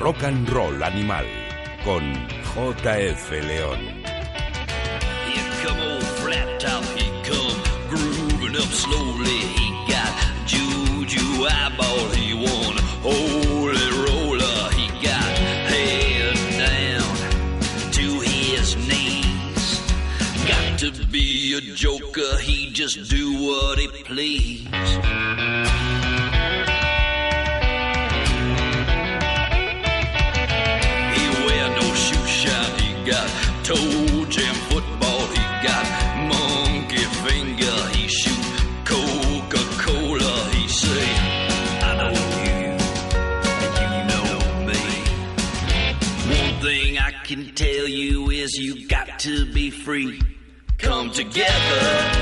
Rock and Roll Animal con JF León. Here come old flat top, he come grooving up slowly. He got juju eyeball, he won holy roller. He got head down to his knees. Got to be a joker, he just do what he please. Free. Come together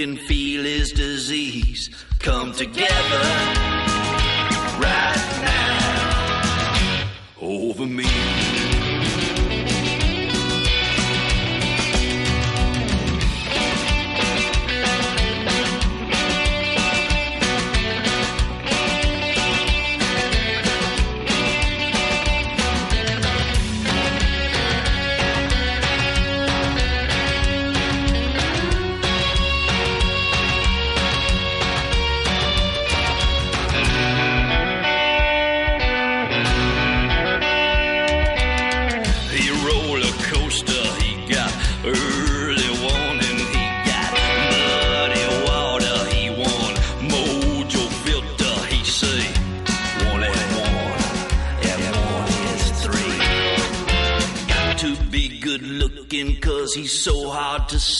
can feel his disease. Come together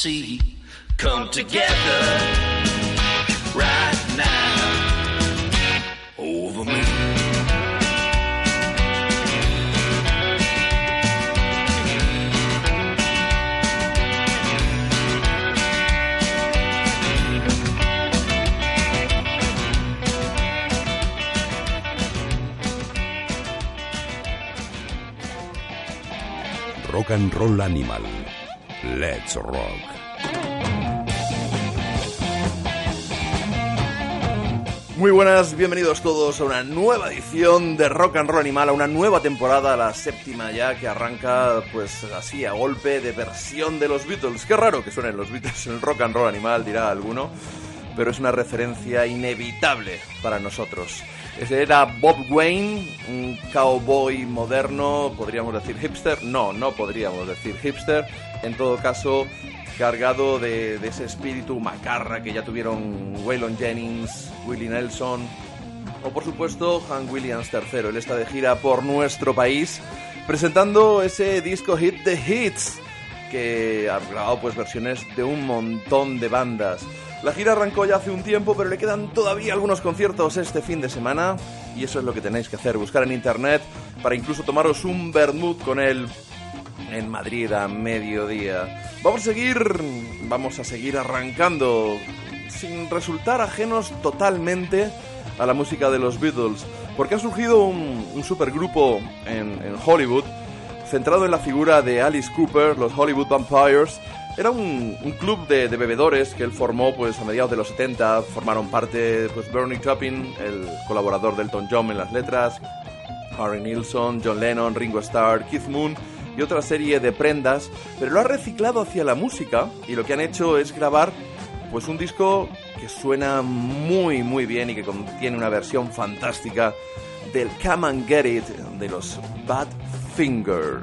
see. Come together right now over me. Rock and Roll Animal. Let's rock. Muy buenas, bienvenidos todos a una nueva edición de Rock and Roll Animal, a una nueva temporada, la séptima ya, que arranca pues así a golpe de versión de los Beatles. Qué raro que suenen los Beatles en el Rock and Roll Animal, dirá alguno, pero es una referencia inevitable para nosotros. Ese era Bob Wayne, un cowboy moderno, podríamos decir hipster. No, no podríamos decir hipster. En todo caso, cargado de, ese espíritu macarra que ya tuvieron Waylon Jennings, Willie Nelson o por supuesto Hank Williams III. Él está de gira por nuestro país presentando ese disco hit de hits que ha grabado pues versiones de un montón de bandas. La gira arrancó ya hace un tiempo, pero le quedan todavía algunos conciertos este fin de semana y eso es lo que tenéis que hacer, buscar en internet para incluso tomaros un vermut con él en Madrid a mediodía. Vamos a seguir, vamos a seguir arrancando sin resultar ajenos totalmente a la música de los Beatles, porque ha surgido un, supergrupo en Hollywood centrado en la figura de Alice Cooper, los Hollywood Vampires. Era un, club de, de bebedores que él formó pues a mediados de los 70, formaron parte pues Bernie Taupin, el colaborador del Elton John en las letras, Harry Nilsson, John Lennon, Ringo Starr, Keith Moon y otra serie de prendas, pero lo ha reciclado hacia la música y lo que han hecho es grabar pues un disco que suena muy muy bien y que contiene una versión fantástica del Come and Get It de los Bad Finger.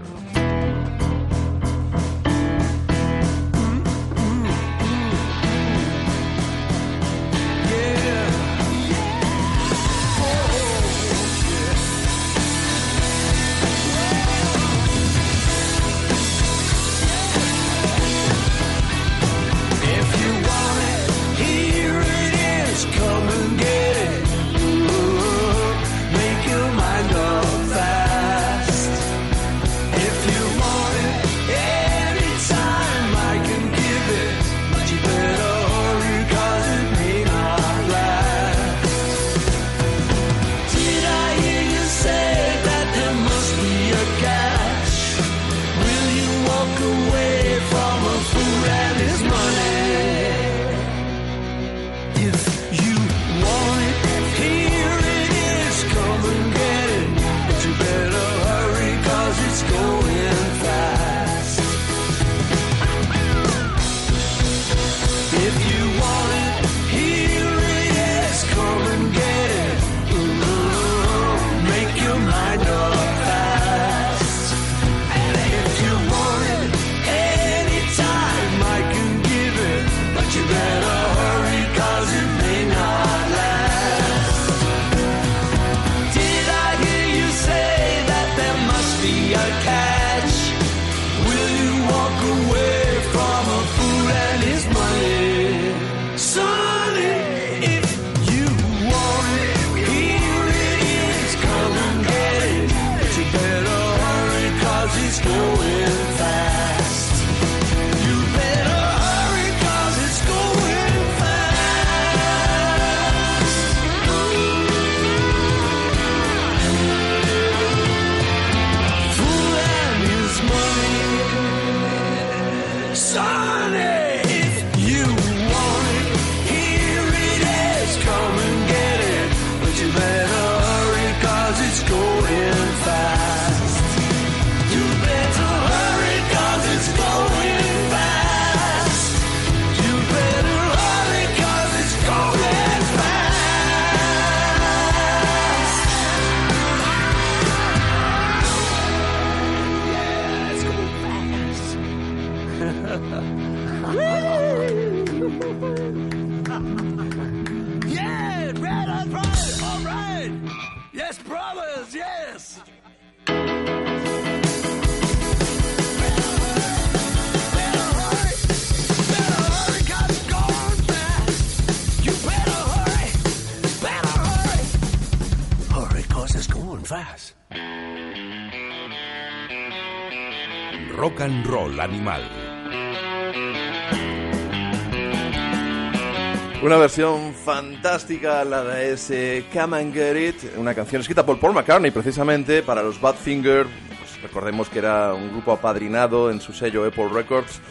Versión fantástica, la de ese Come and Get It, una canción escrita por Paul McCartney precisamente para los Badfinger. Pues recordemos que era un grupo apadrinado en su sello Apple Records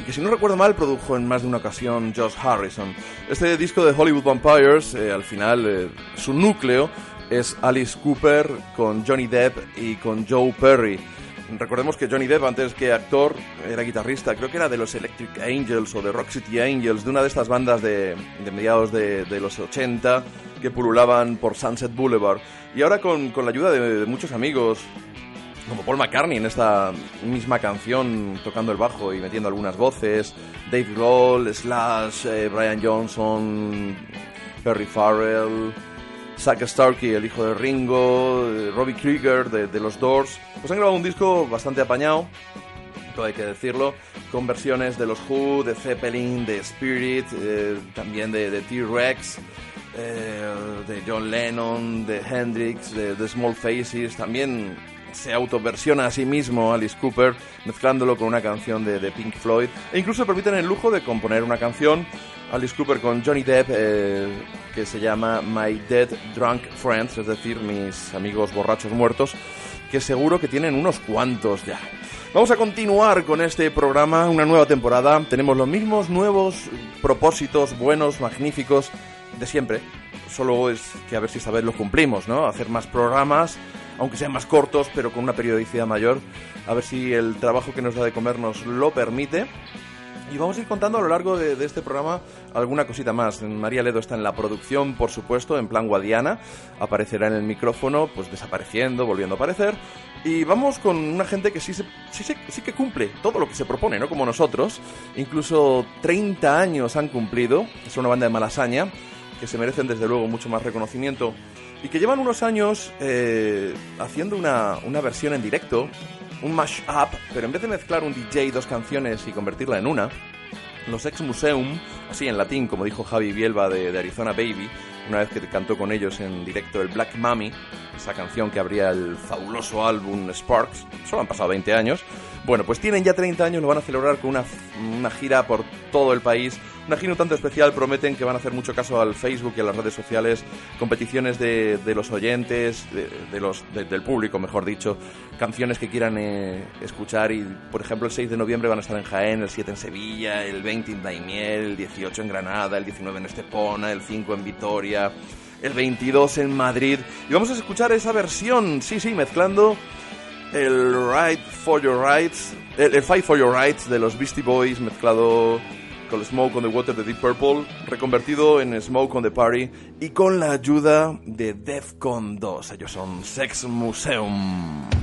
y que si no recuerdo mal produjo en más de una ocasión Josh Harrison. Este disco de Hollywood Vampires, eh, al final, eh, su núcleo es Alice Cooper con Johnny Depp y con Joe Perry. Recordemos que Johnny Depp, antes que actor, era guitarrista, creo que era de los Electric Angels o de Rock City Angels, de una de estas bandas de, mediados de, los 80 que pululaban por Sunset Boulevard. Y ahora con, con la ayuda de, de, muchos amigos, como Paul McCartney en esta misma canción, tocando el bajo y metiendo algunas voces, Dave Grohl, Slash, eh, Brian Johnson, Perry Farrell... Zack Starkey, el hijo de Ringo, Robbie Krieger de, los Doors, pues han grabado un disco bastante apañado, todo hay que decirlo, con versiones de los Who, de Zeppelin, de Spirit, eh, también de, de T-Rex, eh, de John Lennon, de Hendrix, de, de Small Faces, también se autoversiona a sí mismo Alice Cooper, mezclándolo con una canción de, Pink Floyd, e incluso permiten el lujo de componer una canción Alice Cooper con Johnny Depp eh, que se llama My Dead Drunk Friends, es decir, mis amigos borrachos muertos, que seguro que tienen unos cuantos ya. Vamos a continuar con este programa, una nueva temporada. Tenemos los mismos nuevos propósitos buenos, magníficos de siempre. Solo es que a ver si esta vez los cumplimos, ¿no? Hacer más programas, aunque sean más cortos, pero con una periodicidad mayor. A ver si el trabajo que nos da de comer nos lo permite. Y vamos a ir contando a lo largo de, este programa alguna cosita más. María Ledo está en la producción, por supuesto, en plan guadiana. Aparecerá en el micrófono, pues desapareciendo, volviendo a aparecer. Y vamos con una gente que sí, sí que cumple todo lo que se propone, ¿no? Como nosotros. Incluso 30 años han cumplido. Es una banda de Malasaña que se merecen desde luego mucho más reconocimiento. Y que llevan unos años eh, haciendo una, una versión en directo un mash-up, pero en vez de mezclar un DJ dos canciones y convertirla en una, los ex Museum, así en latín, como dijo Javi Bielba de, Arizona Baby, una vez que cantó con ellos en directo el Black Mummy, esa canción que abría el fabuloso álbum Sparks, solo han pasado 20 años. Bueno, pues tienen ya 30 años, lo van a celebrar con una, una gira por todo el país, una gira un tanto especial, prometen que van a hacer mucho caso al Facebook y a las redes sociales, competiciones de, de los oyentes, de, de los, de, del público, mejor dicho, canciones que quieran eh, escuchar y, por ejemplo, el 6 de noviembre van a estar en Jaén, el 7 en Sevilla, el 20 en Daimiel, el 18 en Granada, el 19 en Estepona, el 5 en Vitoria, el 22 en Madrid. Y vamos a escuchar esa versión, sí, sí, mezclando el Right for Your Rights, el, el Fight for Your Rights de los Beastie Boys mezclado Smoke on the Water de Deep Purple, reconvertido en Smoke on the Party y con la ayuda de Defcon 2. Ellos son Sex Museum.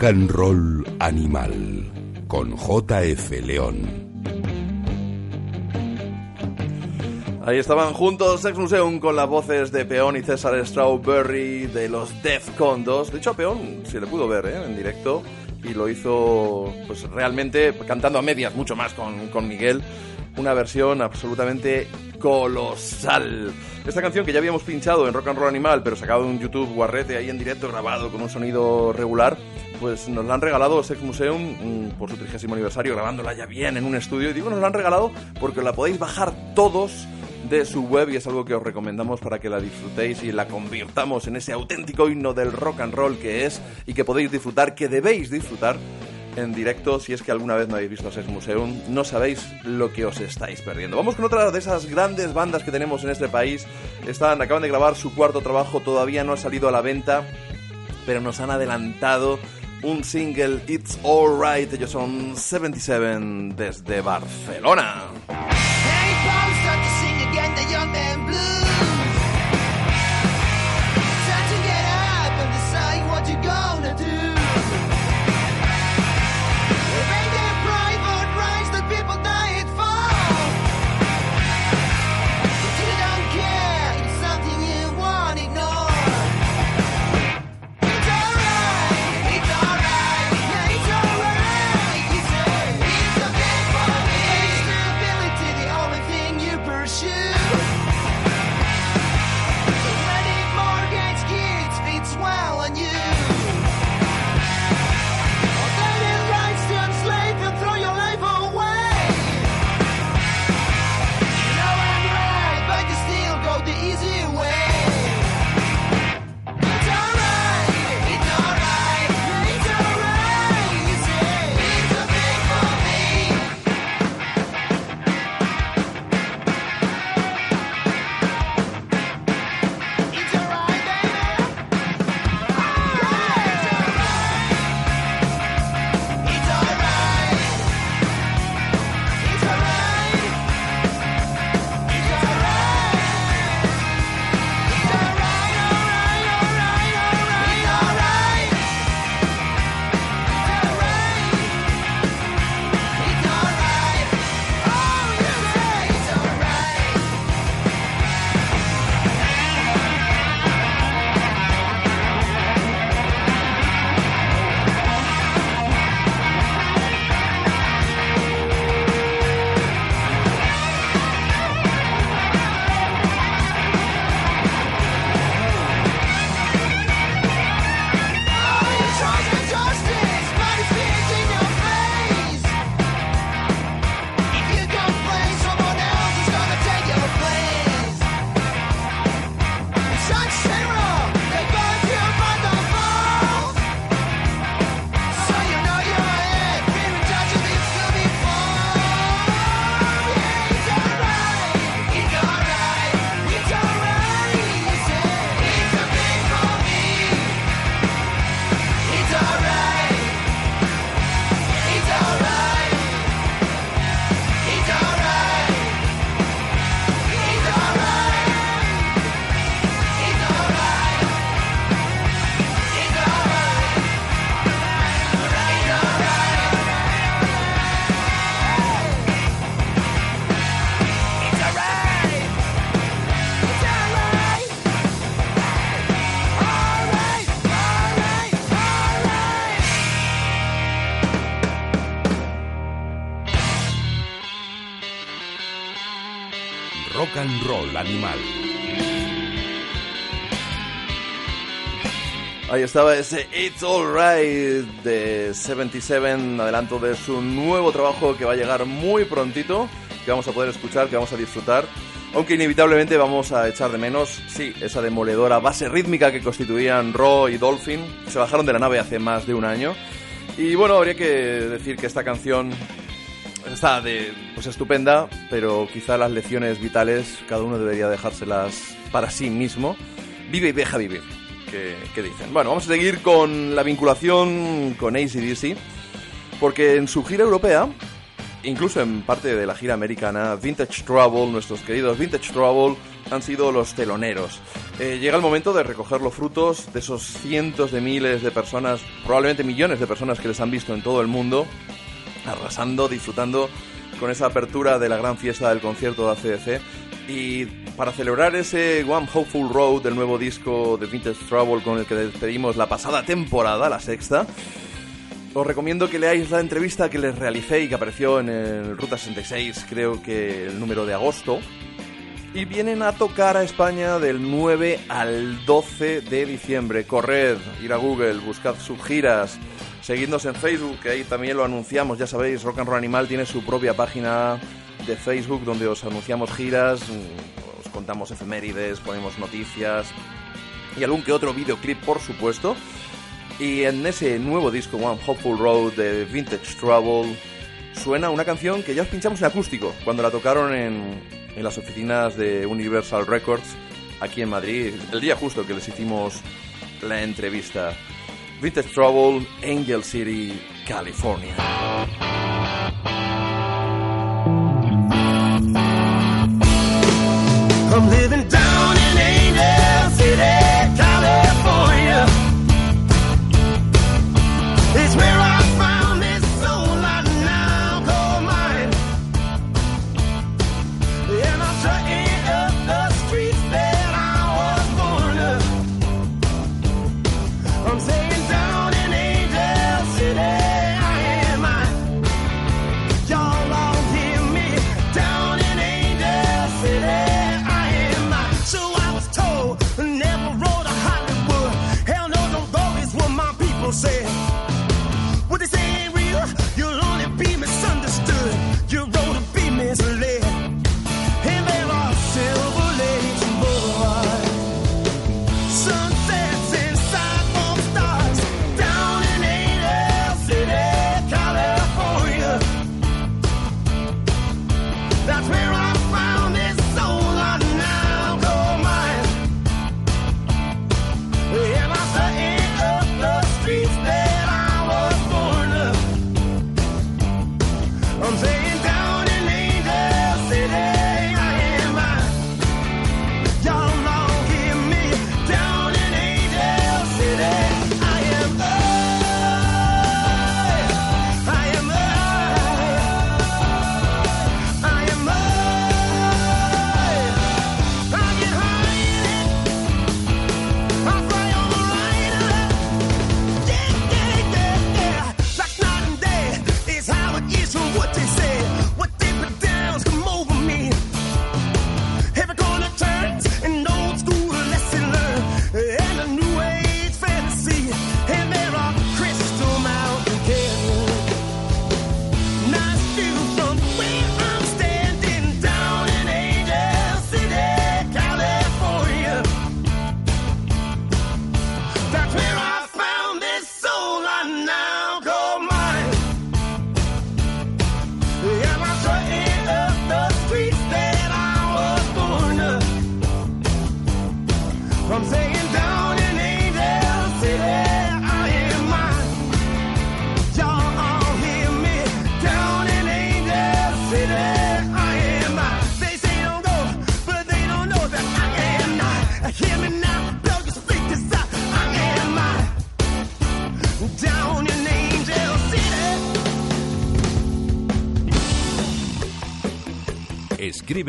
Rock and Roll Animal con JF León. Ahí estaban juntos Sex Museum con las voces de Peón y César Strawberry de los Defcon 2. De hecho, a Peón se le pudo ver ¿eh? en directo y lo hizo pues realmente cantando a medias, mucho más con, con Miguel. Una versión absolutamente colosal. Esta canción que ya habíamos pinchado en Rock and Roll Animal, pero sacado en YouTube guarrete ahí en directo, grabado con un sonido regular, pues nos la han regalado Sex Museum mm, por su 30 aniversario, grabándola ya bien en un estudio. Y digo, nos la han regalado porque la podéis bajar todos de su web y es algo que os recomendamos para que la disfrutéis y la convirtamos en ese auténtico himno del rock and roll que es y que podéis disfrutar, que debéis disfrutar en directo si es que alguna vez no habéis visto Sex Museum, no sabéis lo que os estáis perdiendo. Vamos con otra de esas grandes bandas que tenemos en este país. Están, acaban de grabar su cuarto trabajo, todavía no ha salido a la venta, pero nos han adelantado un single It's Alright. Ellos son 77 desde Barcelona. Ahí estaba ese It's Alright de 77, adelanto de su nuevo trabajo que va a llegar muy prontito, que vamos a poder escuchar, que vamos a disfrutar, aunque inevitablemente vamos a echar de menos, sí, esa demoledora base rítmica que constituían Raw y Dolphin, se bajaron de la nave hace más de un año, y bueno, habría que decir que esta canción está de pues estupenda, pero quizá las lecciones vitales cada uno debería dejárselas para sí mismo. Vive y deja vivir, que, que dicen. Bueno, vamos a seguir con la vinculación con ACDC, porque en su gira europea, incluso en parte de la gira americana, Vintage Trouble, nuestros queridos Vintage Trouble, han sido los teloneros. Eh, llega el momento de recoger los frutos de esos cientos de miles de personas, probablemente millones de personas que les han visto en todo el mundo, arrasando, disfrutando con esa apertura de la gran fiesta del concierto de ACDC. Y para celebrar ese One Hopeful Road del nuevo disco de Vintage Trouble con el que despedimos la pasada temporada, la sexta, os recomiendo que leáis la entrevista que les realicé y que apareció en el Ruta 66, creo que el número de agosto. Y vienen a tocar a España del 9 al 12 de diciembre. Corred, ir a Google, buscad sus giras, seguidnos en Facebook, que ahí también lo anunciamos, ya sabéis, Rock and Roll Animal tiene su propia página de Facebook donde os anunciamos giras, mm, os contamos efemérides, ponemos noticias y algún que otro videoclip, por supuesto. Y en ese nuevo disco, One Hopeful Road de Vintage Trouble, suena una canción que ya os pinchamos en acústico cuando la tocaron en, en las oficinas de Universal Records aquí en Madrid, el día justo que les hicimos la entrevista. Vintage Trouble, Angel City, California. Living down in Angel City, California. It's where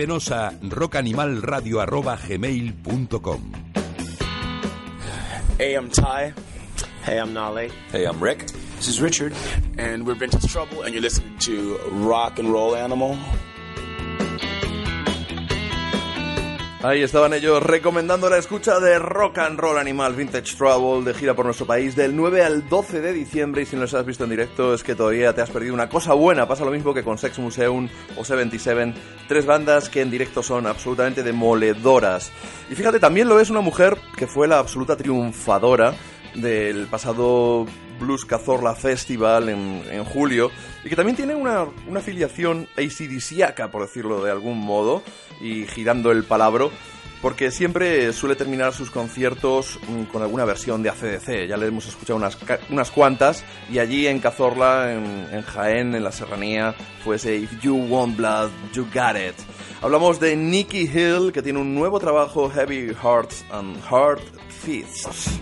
Escríbenos a rockanimalradio.gmail.com Hey, I'm Ty. Hey, I'm Nale. Hey, I'm Rick. This is Richard. And we're Vintage Trouble, and you're listening to Rock and Roll Animal. Ahí estaban ellos recomendando la escucha de Rock and Roll Animal Vintage Trouble de gira por nuestro país del 9 al 12 de diciembre y si no los has visto en directo es que todavía te has perdido una cosa buena. Pasa lo mismo que con Sex Museum o 77, tres bandas que en directo son absolutamente demoledoras. Y fíjate, también lo es una mujer que fue la absoluta triunfadora del pasado Blues Cazorla Festival en, en julio y que también tiene una, una afiliación ACDCiaca, por decirlo de algún modo, y girando el palabro, porque siempre suele terminar sus conciertos mm, con alguna versión de ACDC. Ya le hemos escuchado unas, unas cuantas y allí en Cazorla, en, en Jaén, en la Serranía, fue ese If You Want Blood, You Got It. Hablamos de Nicky Hill, que tiene un nuevo trabajo, Heavy Hearts and Hard Fists.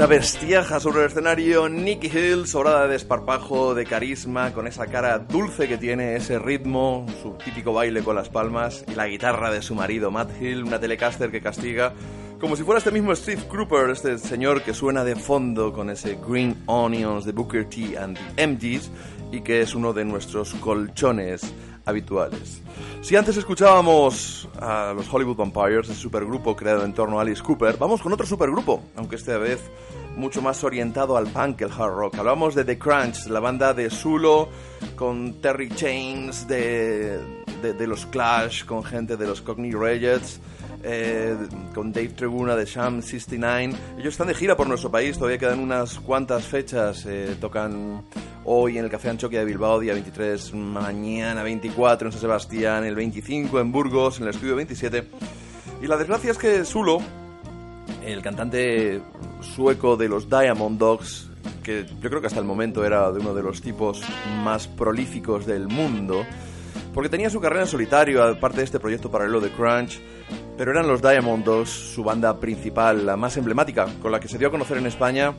Una bestiaja sobre el escenario, Nicky Hill, sobrada de desparpajo, de carisma, con esa cara dulce que tiene, ese ritmo, su típico baile con las palmas y la guitarra de su marido Matt Hill, una telecaster que castiga, como si fuera este mismo Steve Cropper, este señor que suena de fondo con ese Green Onions de Booker T and the MGs y que es uno de nuestros colchones habituales. Si antes escuchábamos a los Hollywood Vampires, ese supergrupo creado en torno a Alice Cooper, vamos con otro supergrupo, aunque esta vez mucho más orientado al punk que el hard rock. Hablamos de The Crunch, la banda de Zulo, con Terry Chains de, de, los Clash, con gente de los Cockney Rejects, eh, con Dave Tribuna de Sham 69. Ellos están de gira por nuestro país, todavía quedan unas cuantas fechas. eh, tocan hoy en el Café Anchoquia de Bilbao, día 23, mañana 24 en San Sebastián, el 25 en Burgos, en el estudio 27. Y la desgracia es que Zulo, el cantante sueco de los Diamond Dogs, que yo creo que hasta el momento era de uno de los tipos más prolíficos del mundo, porque tenía su carrera en solitario, aparte de este proyecto paralelo de Crunch, pero eran los Diamond Dogs su banda principal, la más emblemática, con la que se dio a conocer en España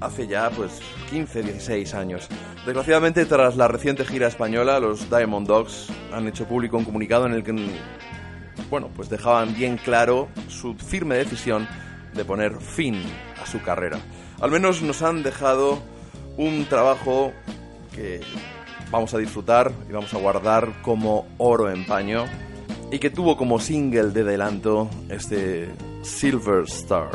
hace ya pues 15, 16 años. Desgraciadamente, tras la reciente gira española, los Diamond Dogs han hecho público un comunicado en el que bueno, pues dejaban bien claro su firme decisión de poner fin a su carrera. Al menos nos han dejado un trabajo que vamos a disfrutar y vamos a guardar como oro en paño y que tuvo como single de adelanto este Silver Star.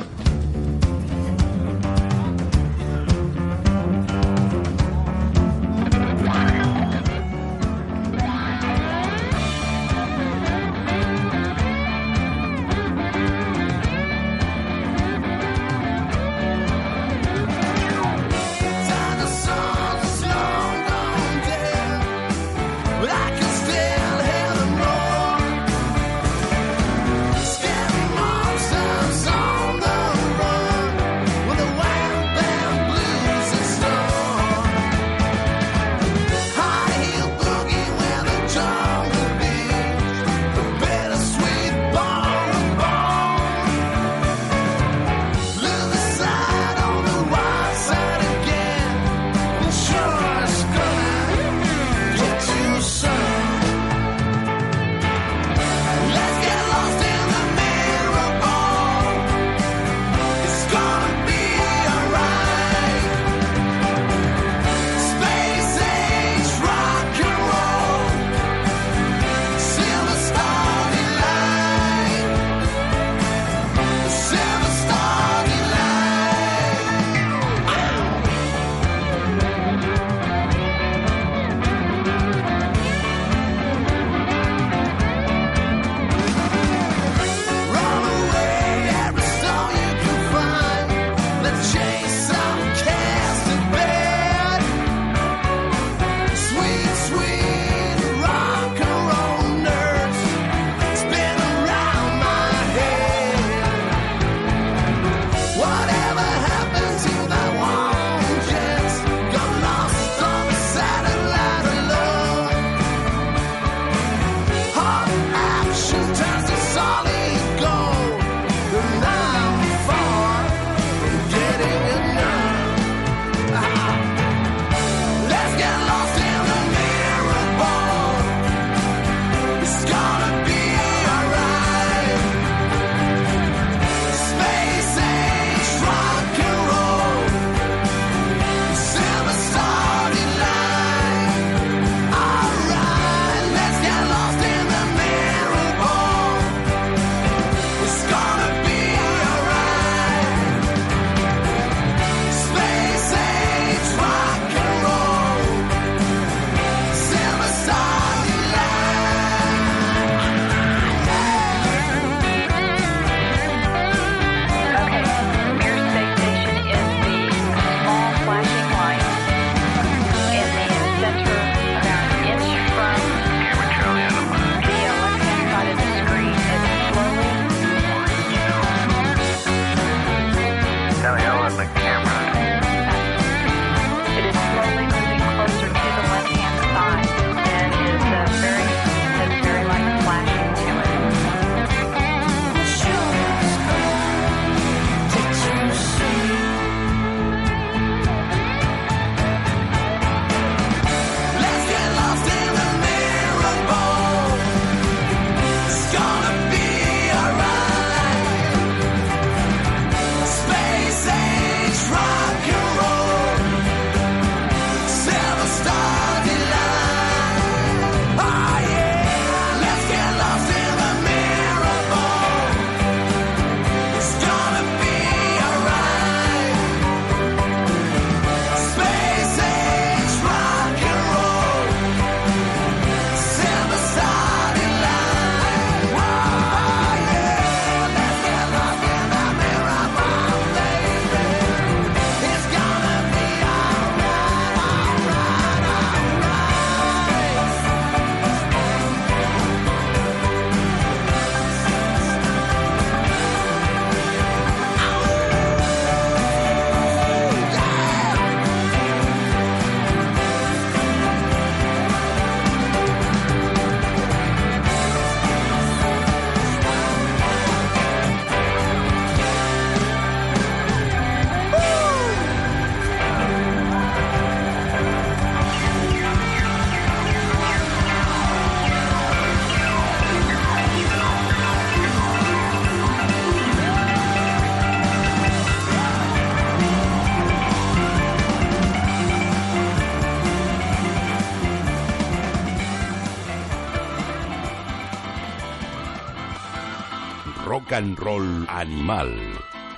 And roll animal.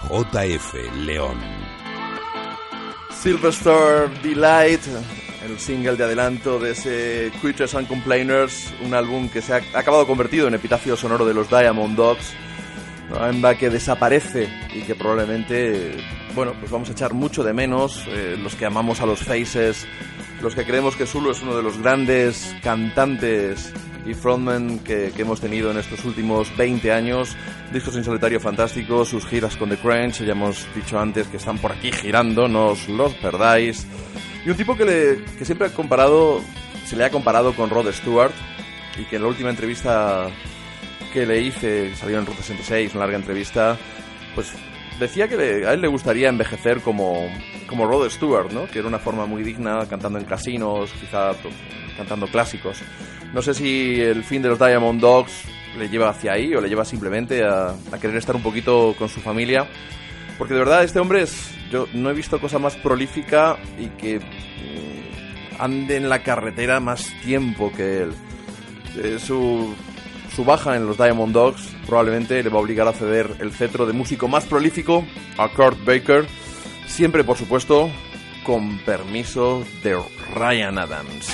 JF León. Silver Delight, el single de adelanto de ese Creatures and Complainers, un álbum que se ha acabado convertido en epitafio sonoro de los Diamond Dogs. Una banda que desaparece y que probablemente, bueno, pues vamos a echar mucho de menos eh, los que amamos a los Faces, los que creemos que Zulu es uno de los grandes cantantes y frontmen que, que hemos tenido en estos últimos 20 años. Discos en solitario fantásticos, sus giras con The Crunch, ya hemos dicho antes que están por aquí girando, no os los perdáis. Y un tipo que, le, que siempre ha comparado, se le ha comparado con Rod Stewart y que en la última entrevista que le hice, salió en Ruta 66, una larga entrevista, pues decía que a él le gustaría envejecer como, como Rod Stewart, ¿no? Que era una forma muy digna, cantando en casinos, quizá cantando clásicos. No sé si el fin de los Diamond Dogs le lleva hacia ahí o le lleva simplemente a, a querer estar un poquito con su familia. Porque de verdad este hombre es... Yo no he visto cosa más prolífica y que mm, ande en la carretera más tiempo que él. Eh, su, su baja en los Diamond Dogs probablemente le va a obligar a ceder el cetro de músico más prolífico a Kurt Baker, siempre por supuesto con permiso de Ryan Adams.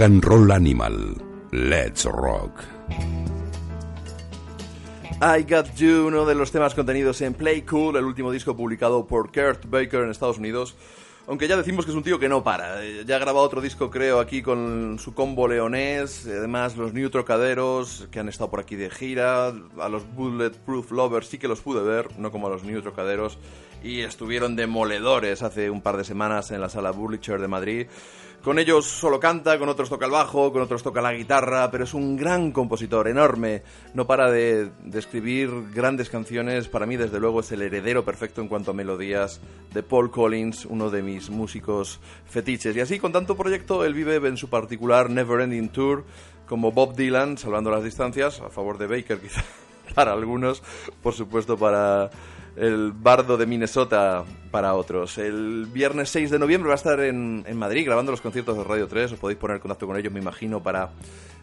Rock and Roll Animal. Let's rock. I Got You, uno de los temas contenidos en Play Cool, el último disco publicado por Kurt Baker en Estados Unidos. Aunque ya decimos que es un tío que no para. Eh, Ya ha grabado otro disco, creo, aquí con su combo leonés. Además, los New Trocaderos, que han estado por aquí de gira. A los Bulletproof Lovers sí que los pude ver, no como a los New Trocaderos. Y estuvieron demoledores hace un par de semanas en la sala Burlitzer de Madrid. Con ellos solo canta, con otros toca el bajo, con otros toca la guitarra, pero es un gran compositor, enorme. No para de, escribir grandes canciones. Para mí, desde luego, es el heredero perfecto en cuanto a melodías de Paul Collins, uno de mis músicos fetiches. Y así, con tanto proyecto, él vive en su particular Never Ending Tour, como Bob Dylan, salvando las distancias, a favor de Baker quizá para algunos, por supuesto para el bardo de Minnesota para otros. El viernes 6 de noviembre va a estar en, Madrid grabando los conciertos de Radio 3. Os podéis poner en contacto con ellos, me imagino, para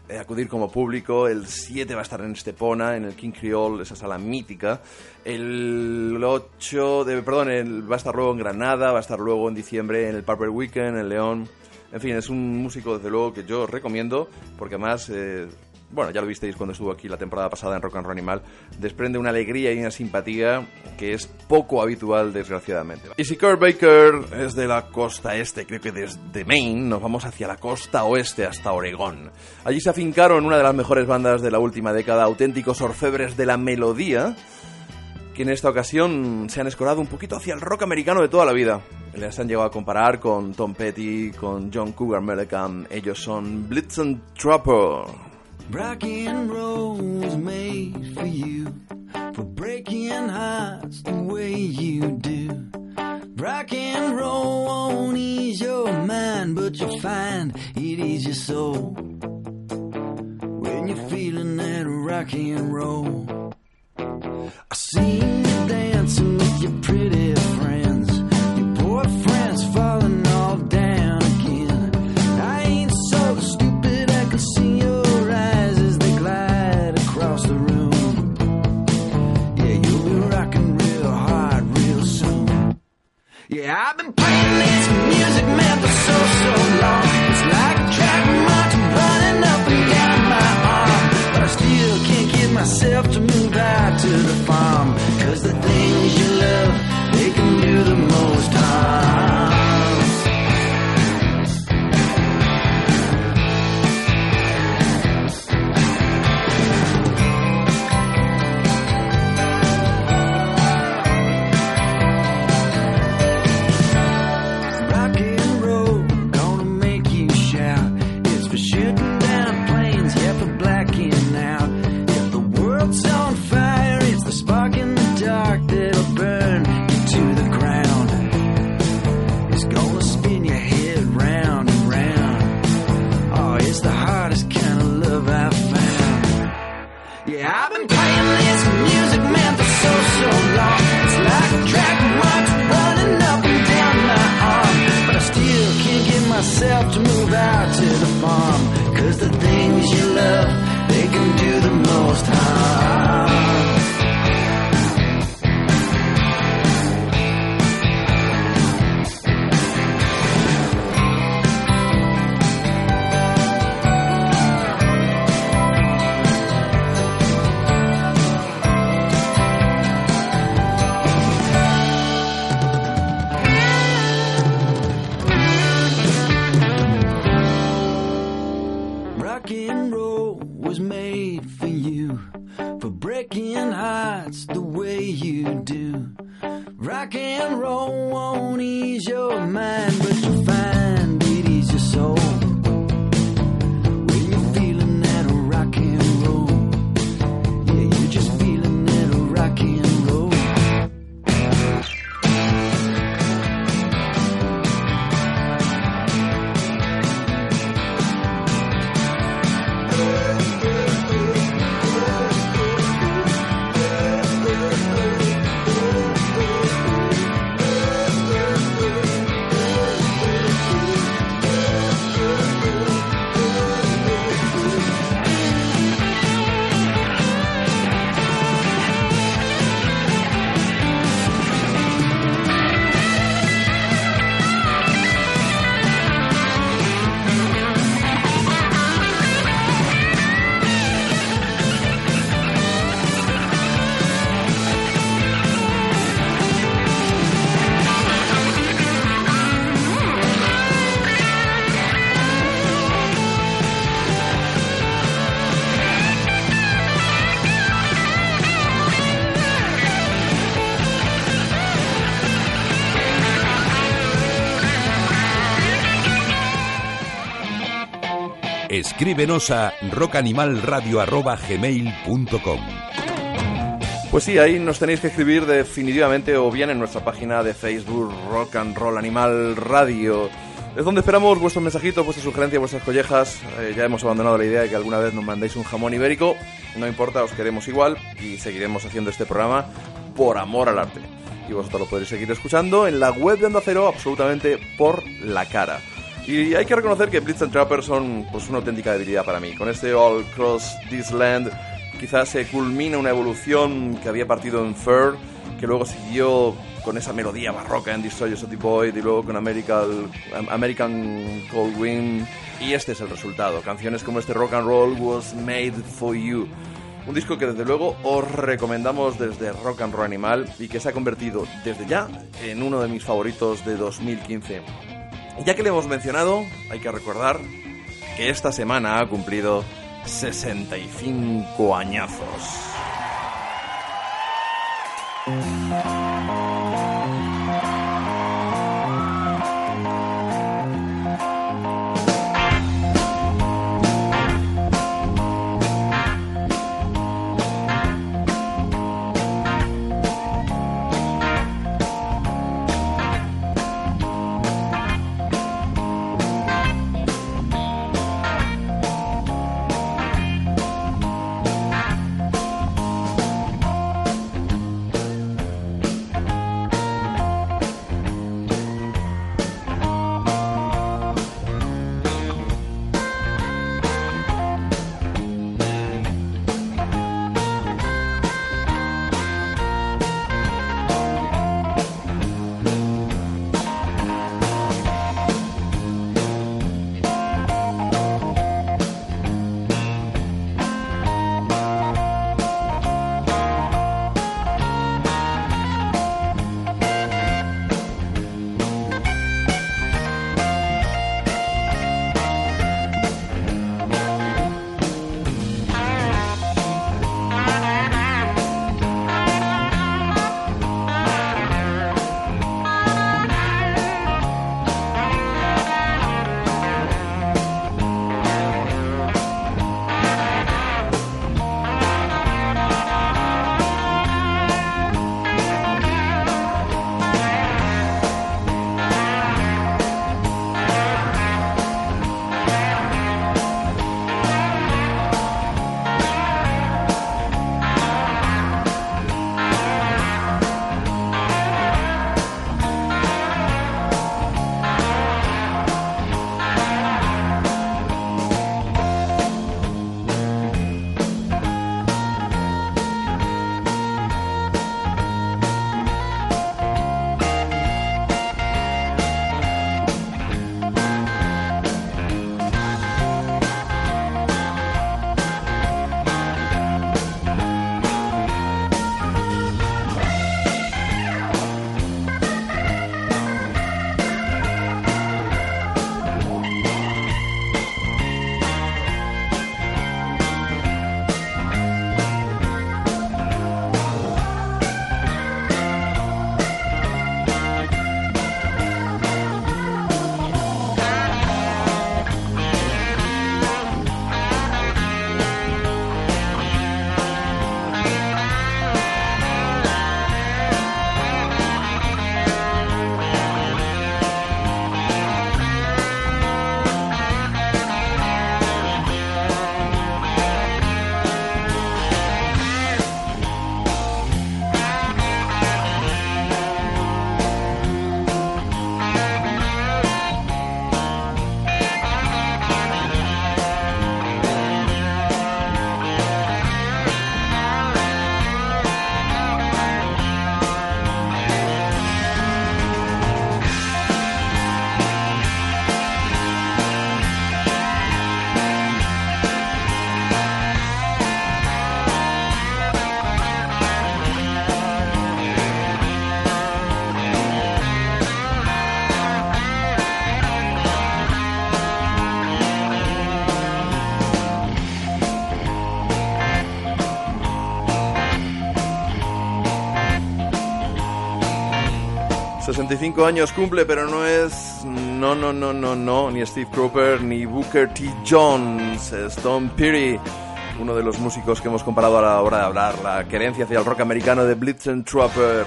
eh, acudir como público. El 7 va a estar en Estepona, en el King Creole, esa sala mítica. El 8, de, perdón, el- va a estar luego en Granada, va a estar luego en diciembre en el Purple Weekend, en León. En fin, es un músico, desde luego, que yo recomiendo, porque además, eh, bueno, ya lo visteis cuando estuvo aquí la temporada pasada en Rock and Roll Animal, desprende una alegría y una simpatía que es poco habitual, desgraciadamente. Y si Kurt Baker es de la costa este, creo que desde Maine, nos vamos hacia la costa oeste hasta Oregón. Allí se afincaron una de las mejores bandas de la última década, auténticos orfebres de la melodía, que en esta ocasión se han escorado un poquito hacia el rock americano de toda la vida. Les han llegado a comparar con Tom Petty, con John Cougar Mellencamp. Ellos son Blitzen Trapper. Rock and roll was made for you, for breaking hearts the way you do. Rock and roll won't ease your mind, but you'll find it ease your soul. When you're feeling that rock and roll. I seen you dancing with your pretty friends. I've been playing Escríbenos a Pues sí, ahí nos tenéis que escribir definitivamente o bien en nuestra página de Facebook Rock and Roll Animal Radio. Es donde esperamos vuestros mensajitos, vuestras sugerencias, vuestras collejas. Eh, ya hemos abandonado la idea de que alguna vez nos mandéis un jamón ibérico. No importa, os queremos igual y seguiremos haciendo este programa por amor al arte. Y vosotros lo podréis seguir escuchando en la web de Onda Cero absolutamente por la cara. Y hay que reconocer que Blitz and Trapper son pues, una auténtica debilidad para mí. Con este All Cross This Land quizás se culmina una evolución que había partido en Fur, que luego siguió con esa melodía barroca en Destroy Your Boy y luego con American, American Cold Wind. Y este es el resultado. Canciones como este Rock and Roll Was Made For You. Un disco que desde luego os recomendamos desde Rock and Roll Animal y que se ha convertido desde ya en uno de mis favoritos de 2015. Ya que le hemos mencionado, hay que recordar que esta semana ha cumplido 65 añazos. 65 años cumple, pero no es. No, no, no, no, no. Ni Steve Cropper ni Booker T. Jones. Es Tom Peary, uno de los músicos que hemos comparado a la hora de hablar. La querencia hacia el rock americano de Blitzen Trapper.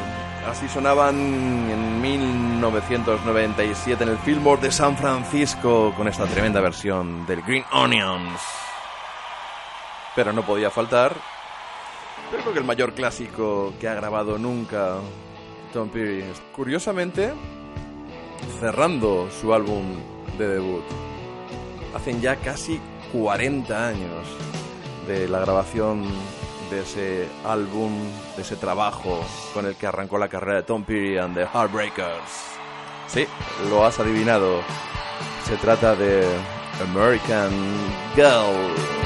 Así sonaban en 1997 en el Fillmore de San Francisco con esta tremenda versión del Green Onions. Pero no podía faltar. Creo que el mayor clásico que ha grabado nunca Tom Peary. Curiosamente, cerrando su álbum de debut. Hacen ya casi 40 años de la grabación de ese álbum, de ese trabajo con el que arrancó la carrera de Tom Peary and the Heartbreakers. Sí, lo has adivinado. Se trata de American Girl.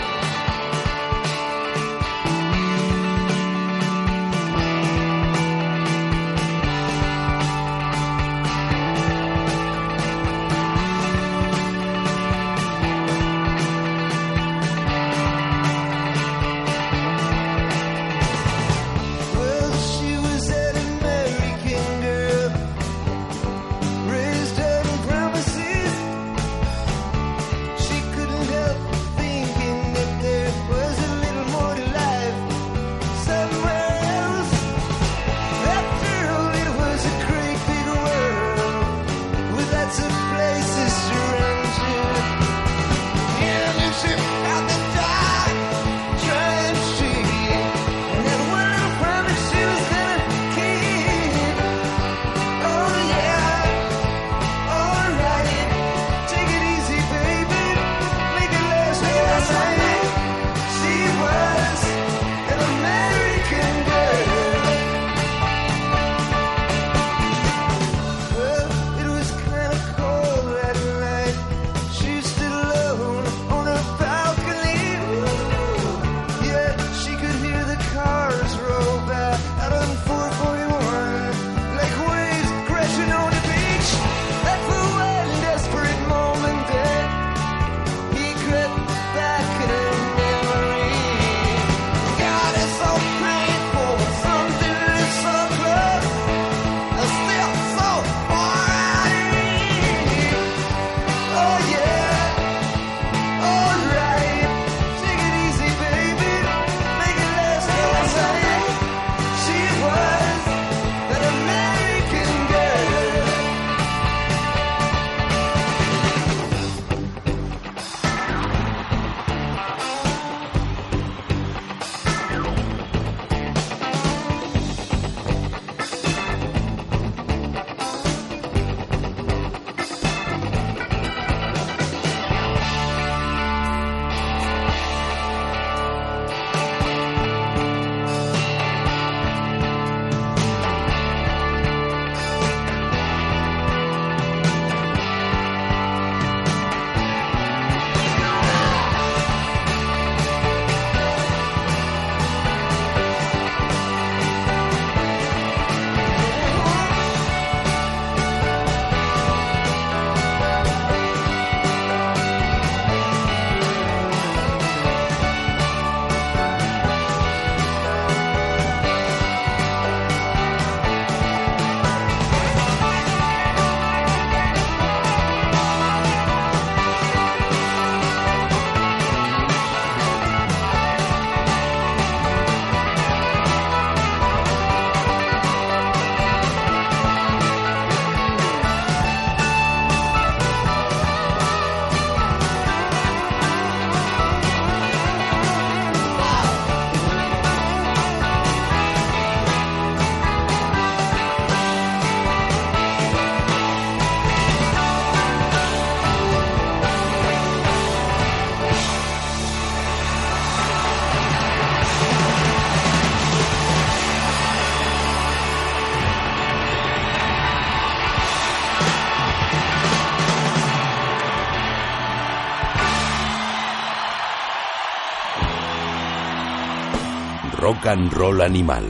Rock and Roll Animal.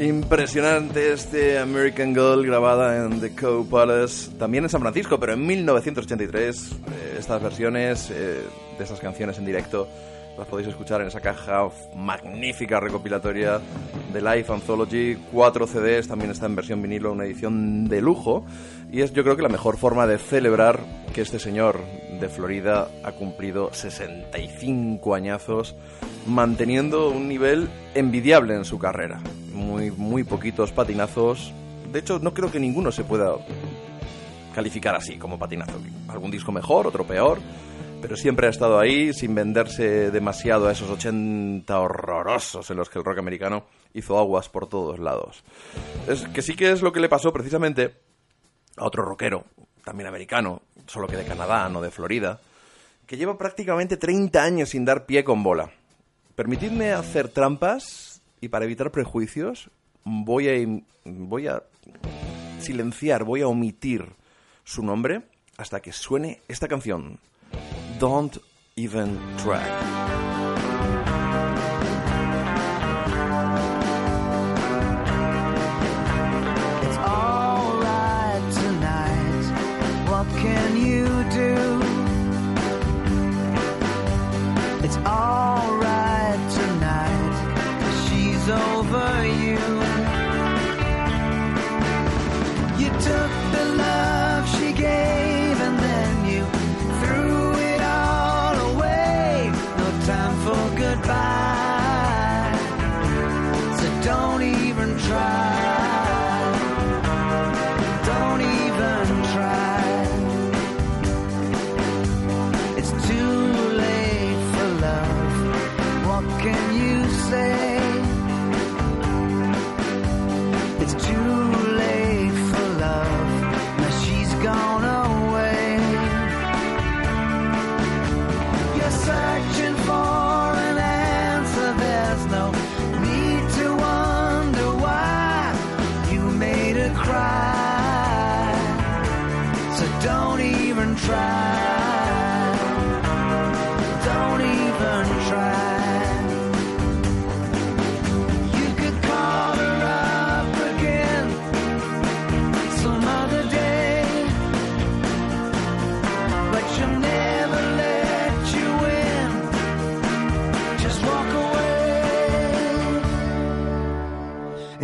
Impresionante este American Girl grabada en The Cow Palace, también en San Francisco, pero en 1983. eh, estas versiones eh, de estas canciones en directo las podéis escuchar en esa caja magnífica recopilatoria de Life Anthology. Cuatro CDs, también está en versión vinilo, una edición de lujo. Y es yo creo que la mejor forma de celebrar que este señor de Florida ha cumplido 65 añazos manteniendo un nivel envidiable en su carrera. Muy, muy poquitos patinazos. De hecho, no creo que ninguno se pueda calificar así como patinazo. Algún disco mejor, otro peor, pero siempre ha estado ahí sin venderse demasiado a esos 80 horrorosos en los que el rock americano hizo aguas por todos lados. Es que sí que es lo que le pasó precisamente a otro rockero, también americano, solo que de Canadá, no de Florida, que lleva prácticamente 30 años sin dar pie con bola. Permitidme hacer trampas y para evitar prejuicios voy a, voy a silenciar, voy a omitir su nombre hasta que suene esta canción. Don't even try. It's alright tonight. What can you do? It's alright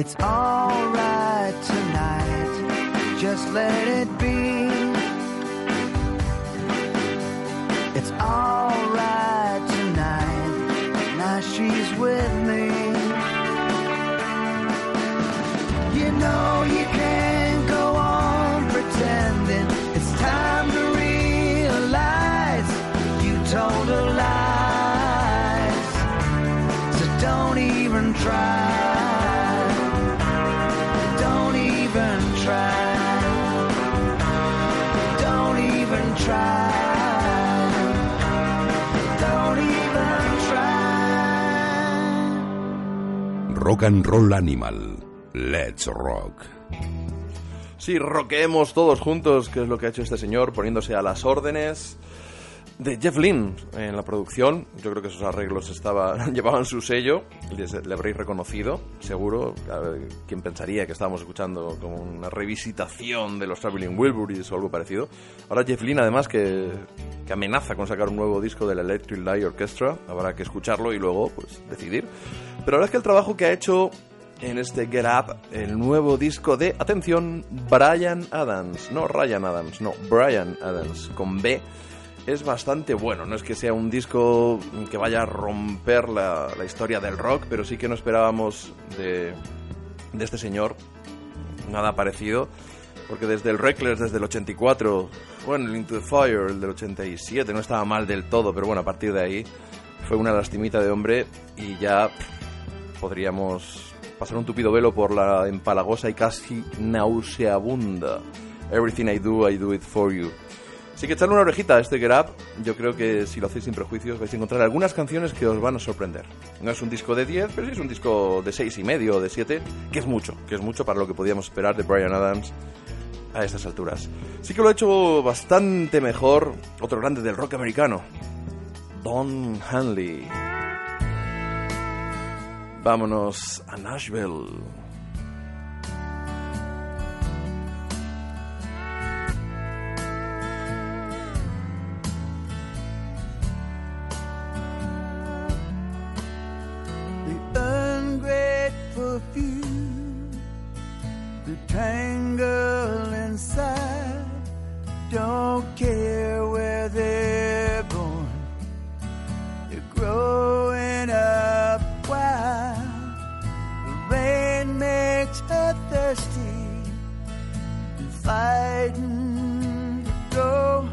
It's alright tonight. Just let it be. Rock and Roll Animal. Let's Rock. Sí, roqueemos todos juntos, que es lo que ha hecho este señor, poniéndose a las órdenes de Jeff Lynne en la producción. Yo creo que esos arreglos estaban, llevaban su sello, le habréis reconocido, seguro. ¿Quién pensaría que estábamos escuchando como una revisitación de los Traveling Wilburys o algo parecido? Ahora Jeff Lynne, además, que, que amenaza con sacar un nuevo disco de la Electric Light Orchestra, habrá que escucharlo y luego pues decidir. Pero verdad es que el trabajo que ha hecho en este Get Up, el nuevo disco de, atención, Brian Adams. No Ryan Adams, no, Brian Adams, con B. Es bastante bueno, no es que sea un disco que vaya a romper la, historia del rock, pero sí que no esperábamos de, este señor nada parecido. Porque desde el Reckless, desde el 84, bueno, el Into the Fire, el del 87, no estaba mal del todo, pero bueno, a partir de ahí fue una lastimita de hombre y ya podríamos pasar un tupido velo por la empalagosa y casi nauseabunda Everything I Do, I Do It For You. Así que echarle una orejita a este Get Up. Yo creo que si lo hacéis sin prejuicios vais a encontrar algunas canciones que os van a sorprender. No es un disco de 10, pero sí es un disco de 6 y medio o de 7, que es mucho, que es mucho para lo que podíamos esperar de Brian Adams a estas alturas. Sí que lo ha hecho bastante mejor otro grande del rock americano, Don Hanley. Vámonos a Nashville. few the tangle inside. Don't care where they're born, they're growing up wild. The rain makes her thirsty, and fighting to go,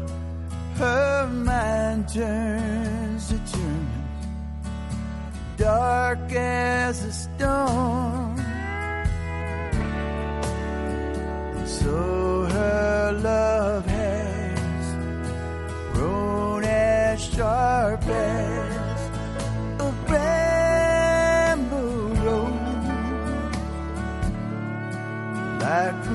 her mind turns to turn. Dark as a storm. So her love has grown as sharp as a bramble road, like a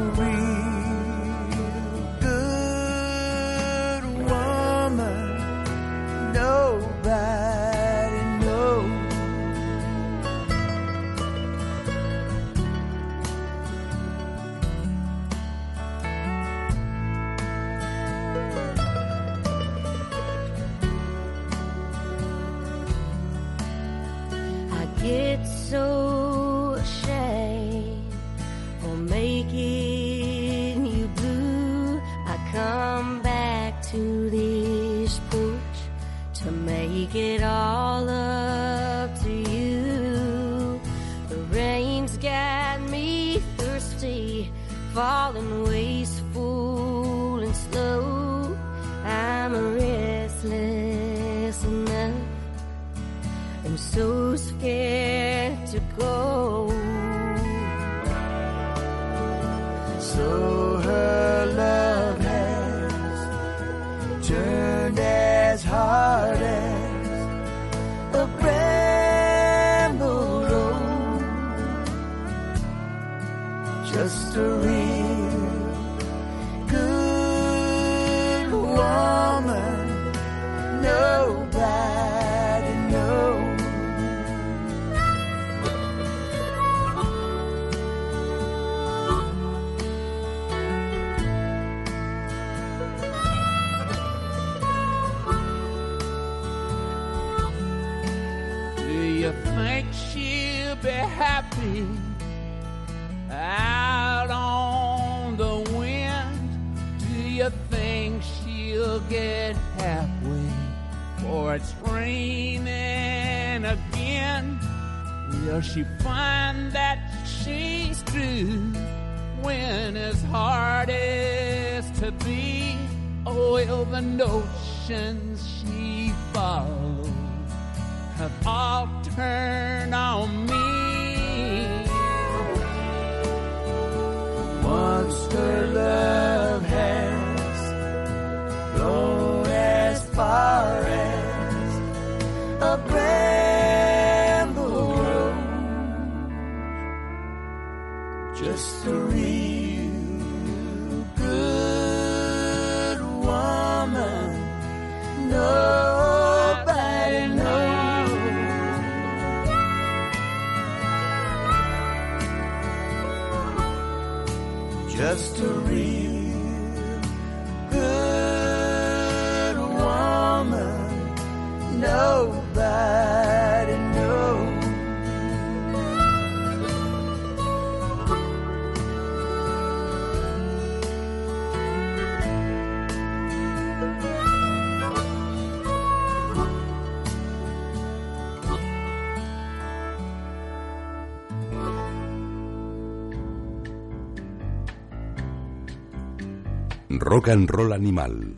Rock and Roll Animal.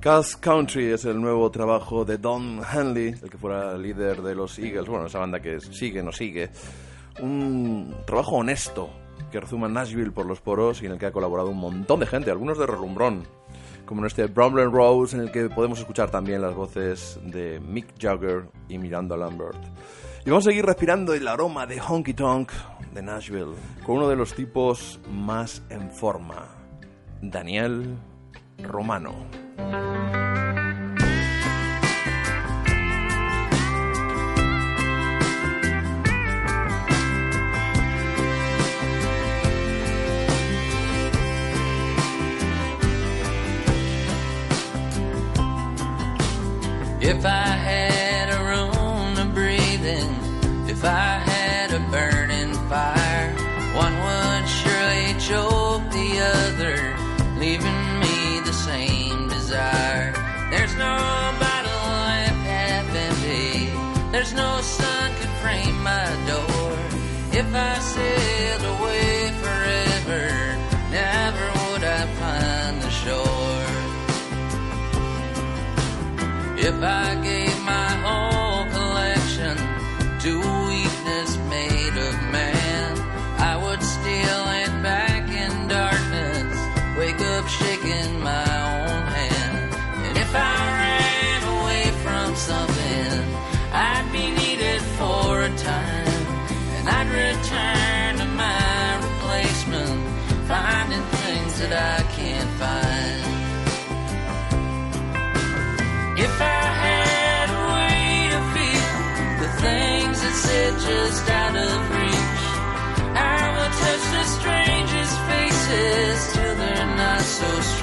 Cass Country es el nuevo trabajo de Don Henley, el que fuera líder de los Eagles, bueno, esa banda que sigue, no sigue. Un trabajo honesto que rezuma Nashville por los poros y en el que ha colaborado un montón de gente, algunos de relumbrón, como en este Bromley Rose, en el que podemos escuchar también las voces de Mick Jagger y Miranda Lambert. Y vamos a seguir respirando el aroma de Honky Tonk de Nashville con uno de los tipos más en forma, Daniel Romano. If I gave just out of reach, I would touch the strangest faces till they're not so strange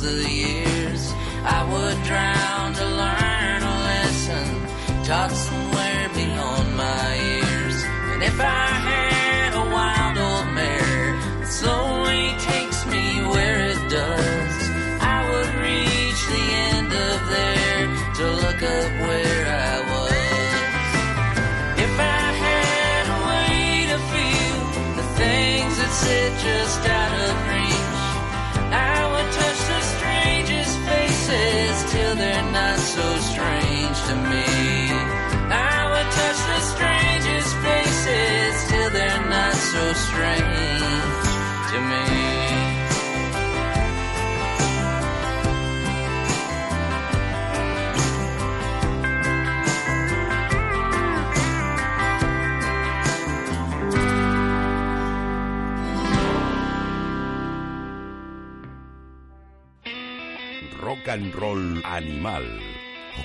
to strange to me. Rock and Roll Animal.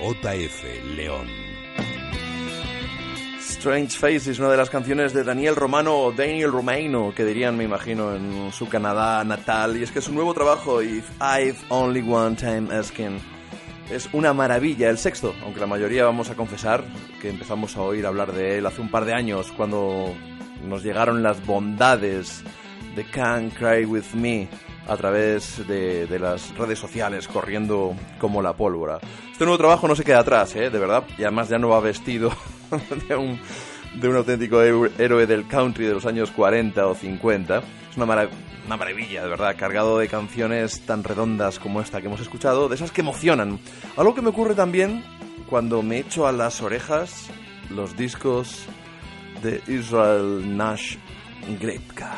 JF León. Strange Face es una de las canciones de Daniel Romano o Daniel Romano, que dirían, me imagino, en su Canadá natal. Y es que su nuevo trabajo, If I've Only One Time Asking, es una maravilla. El sexto, aunque la mayoría vamos a confesar que empezamos a oír hablar de él hace un par de años, cuando nos llegaron las bondades de Can't Cry With Me a través de, de las redes sociales, corriendo como la pólvora. Este nuevo trabajo no se queda atrás, ¿eh? de verdad, y además ya no va vestido de un, de un auténtico héroe del country de los años 40 o 50. Es una, mara- una maravilla, de verdad, cargado de canciones tan redondas como esta que hemos escuchado, de esas que emocionan. Algo que me ocurre también cuando me echo a las orejas los discos de Israel Nash Grepka.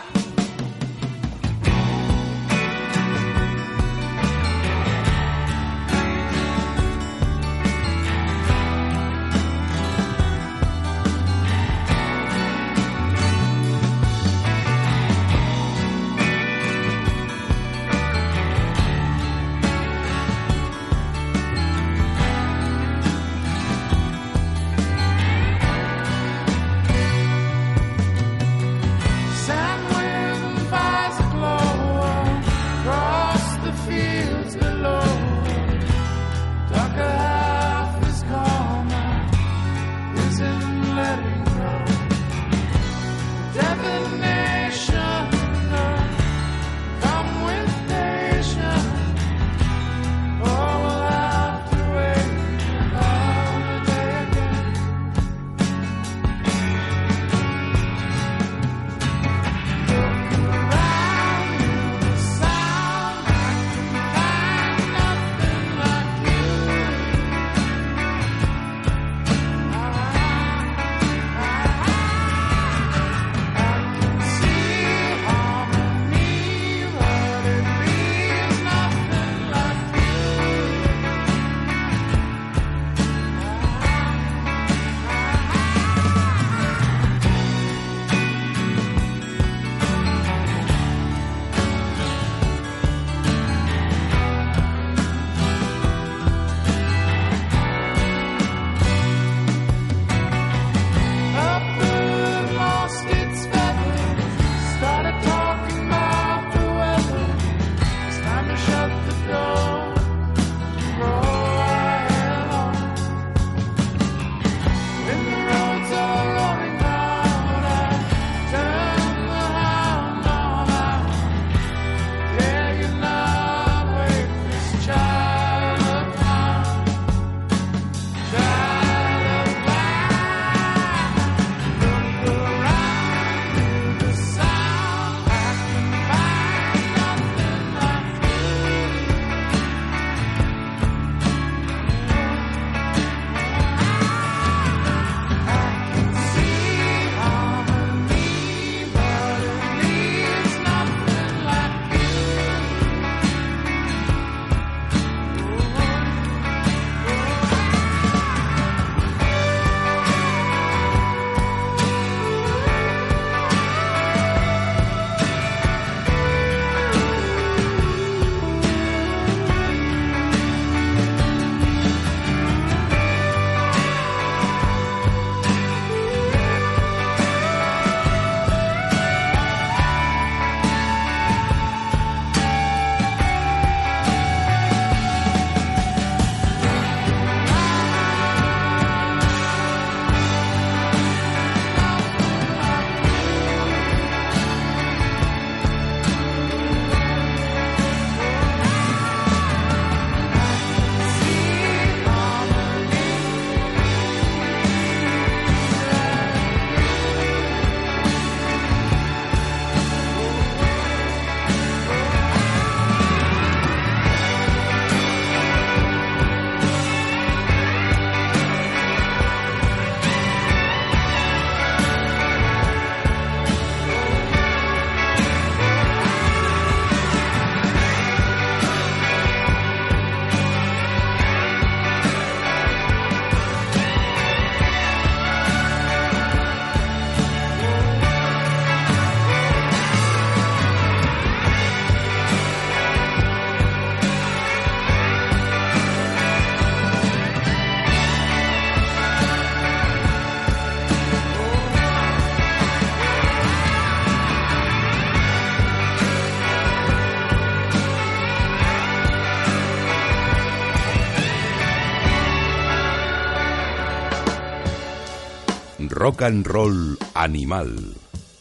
Rock and Roll Animal.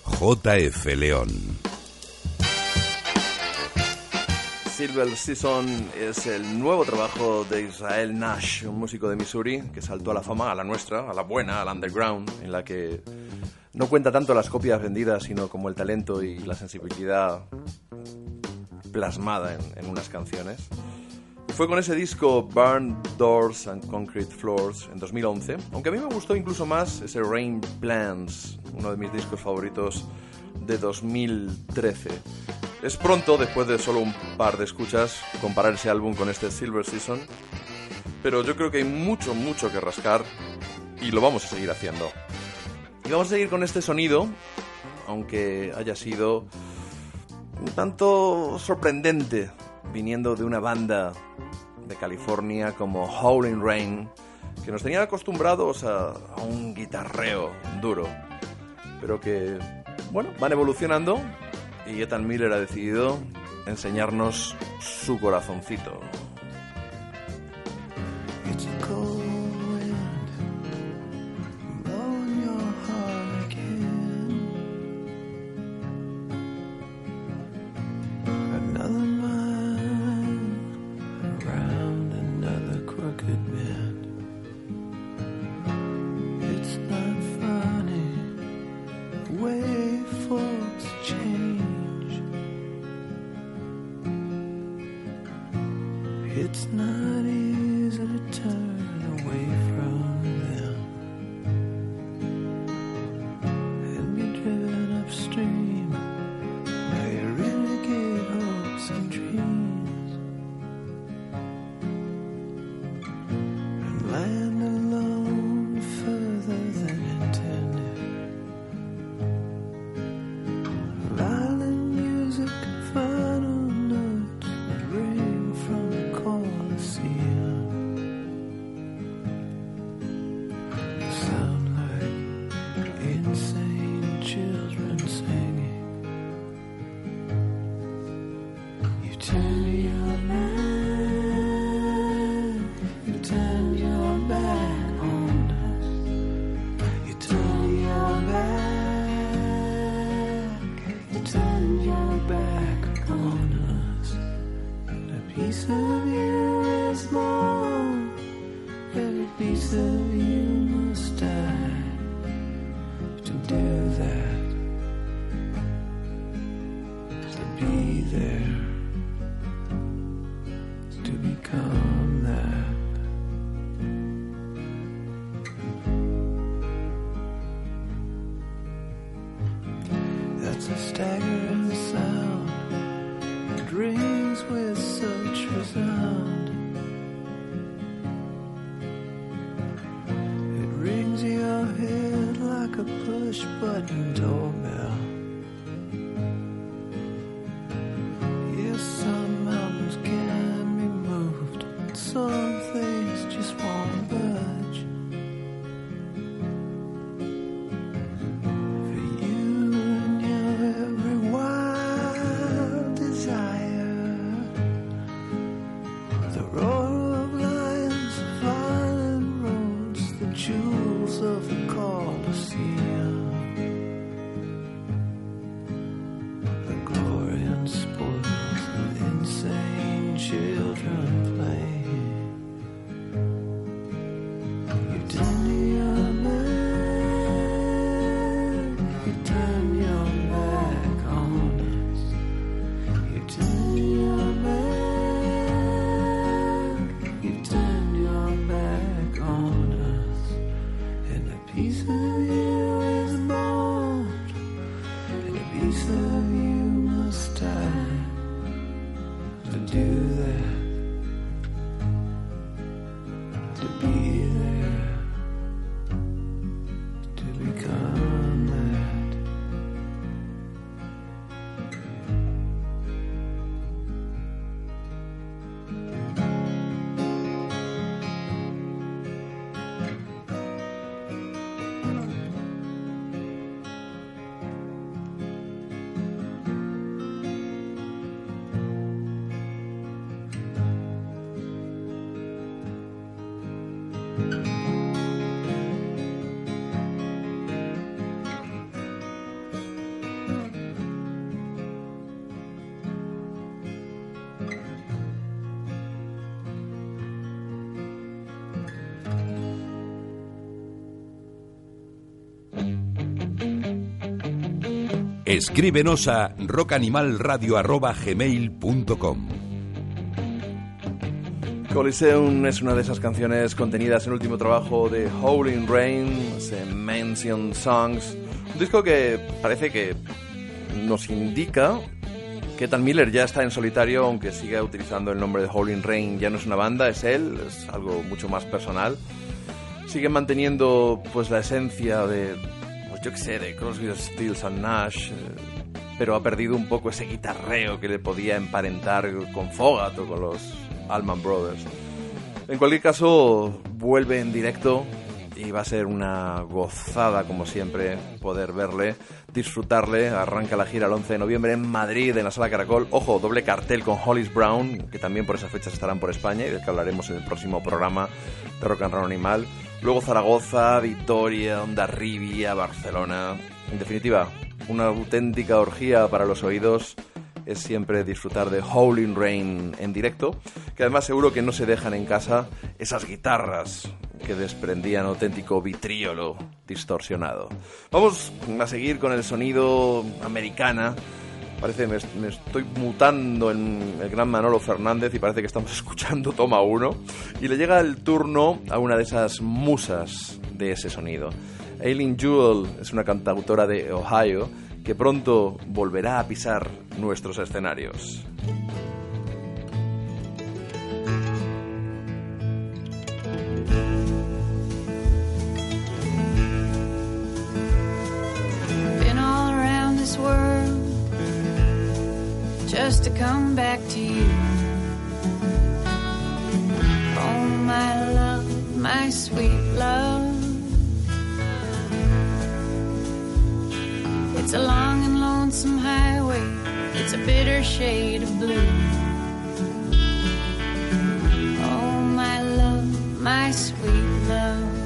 JF León. Silver Season es el nuevo trabajo de Israel Nash, un músico de Missouri que saltó a la fama, a la nuestra, a la buena, al underground, en la que no cuenta tanto las copias vendidas, sino como el talento y la sensibilidad plasmada en, en unas canciones. Fue con ese disco Burn Doors and Concrete Floors en 2011, aunque a mí me gustó incluso más ese Rain Plans, uno de mis discos favoritos de 2013. Es pronto, después de solo un par de escuchas, comparar ese álbum con este Silver Season, pero yo creo que hay mucho, mucho que rascar y lo vamos a seguir haciendo. Y vamos a seguir con este sonido, aunque haya sido un tanto sorprendente viniendo de una banda de California como Howling Rain, que nos tenían acostumbrados a, un guitarreo duro, pero que, bueno, van evolucionando y Ethan Miller ha decidido enseñarnos su corazoncito. Piece of you is bought, and a piece of Escríbenos a rockanimalradio.gmail.com Coliseum es una de esas canciones contenidas en el último trabajo de Howling Rain, Mention Songs, un disco que parece que nos indica que Tan Miller ya está en solitario, aunque siga utilizando el nombre de Howling Rain, ya no es una banda, es él, es algo mucho más personal. Sigue manteniendo pues la esencia de, yo qué sé, de Crosby, Stills and Nash, eh, pero ha perdido un poco ese guitarreo que le podía emparentar con Fogat o con los Allman Brothers. En cualquier caso, vuelve en directo y va a ser una gozada, como siempre, poder verle, disfrutarle. Arranca la gira el 11 de noviembre en Madrid, en la Sala Caracol. Ojo, doble cartel con Hollis Brown, que también por esas fechas estarán por España y del que hablaremos en el próximo programa de Rock and Roll Animal. Luego Zaragoza, Vitoria, Ondarribia, Barcelona. En definitiva, una auténtica orgía para los oídos es siempre disfrutar de Howling Rain en directo, que además seguro que no se dejan en casa esas guitarras que desprendían auténtico vitríolo distorsionado. Vamos a seguir con el sonido americana. Parece me, me estoy mutando en el gran Manolo Fernández y parece que estamos escuchando toma uno. Y le llega el turno a una de esas musas de ese sonido. Aileen Jewell es una cantautora de Ohio que pronto volverá a pisar nuestros escenarios. Just to come back to you. Oh, my love, my sweet love. It's a long and lonesome highway, it's a bitter shade of blue. Oh, my love, my sweet love.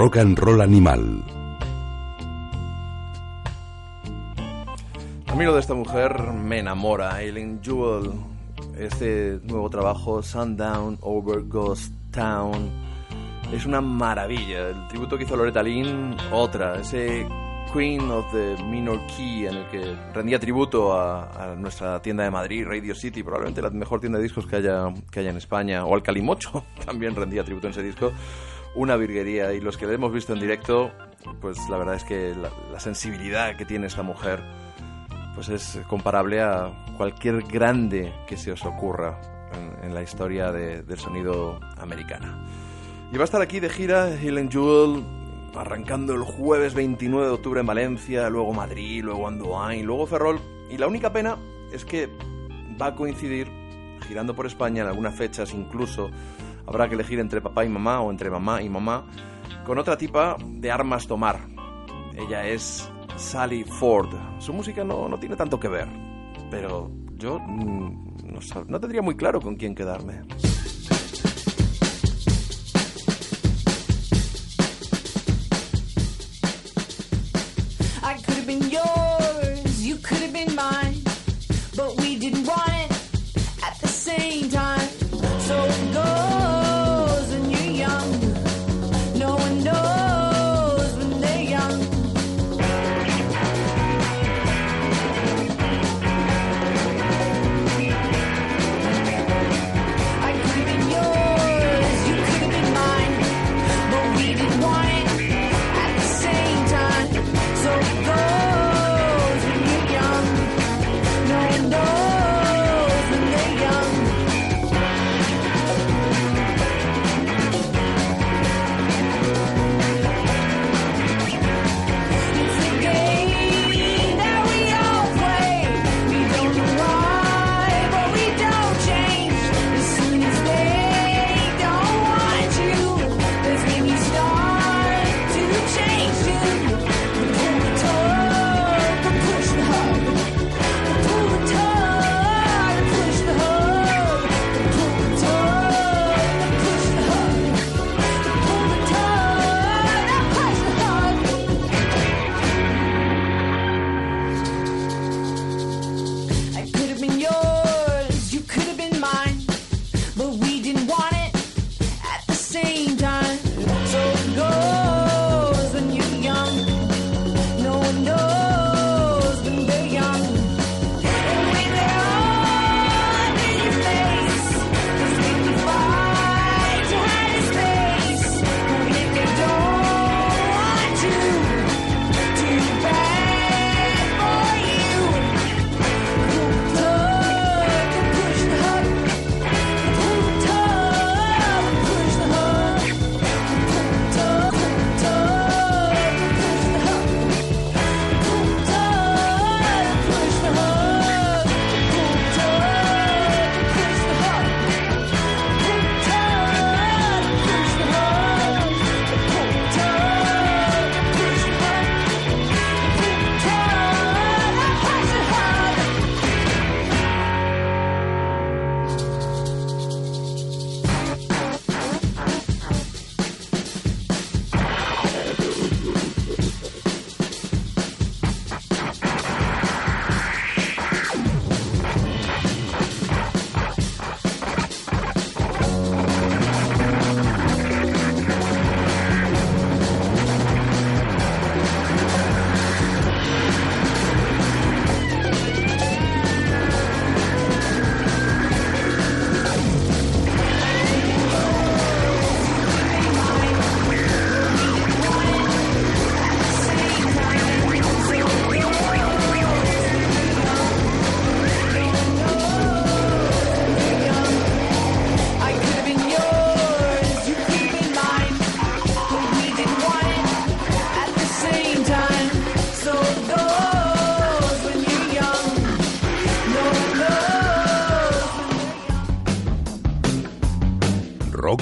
Rock and Roll Animal. A mí lo de esta mujer me enamora, Aileen Jewell. Este nuevo trabajo, Sundown Over Ghost Town, es una maravilla. El tributo que hizo Loretta Lynn, otra. Ese Queen of the Minor Key, en el que rendía tributo a, a nuestra tienda de Madrid, Radio City, probablemente la mejor tienda de discos que haya, que haya en España, o al Calimocho, también rendía tributo en ese disco. Una virguería, y los que le hemos visto en directo, pues la verdad es que la, la sensibilidad que tiene esta mujer pues es comparable a cualquier grande que se os ocurra en, en la historia de- del sonido americana. Y va a estar aquí de gira Helen Jewell, arrancando el jueves 29 de octubre en Valencia, luego Madrid, luego Andoain, luego Ferrol. Y la única pena es que va a coincidir, girando por España en algunas fechas incluso, habrá que elegir entre papá y mamá o entre mamá y mamá, con otra tipa de armas tomar. Ella es Sally Ford. Su música no, no tiene tanto que ver, pero yo mm, no, no tendría muy claro con quién quedarme.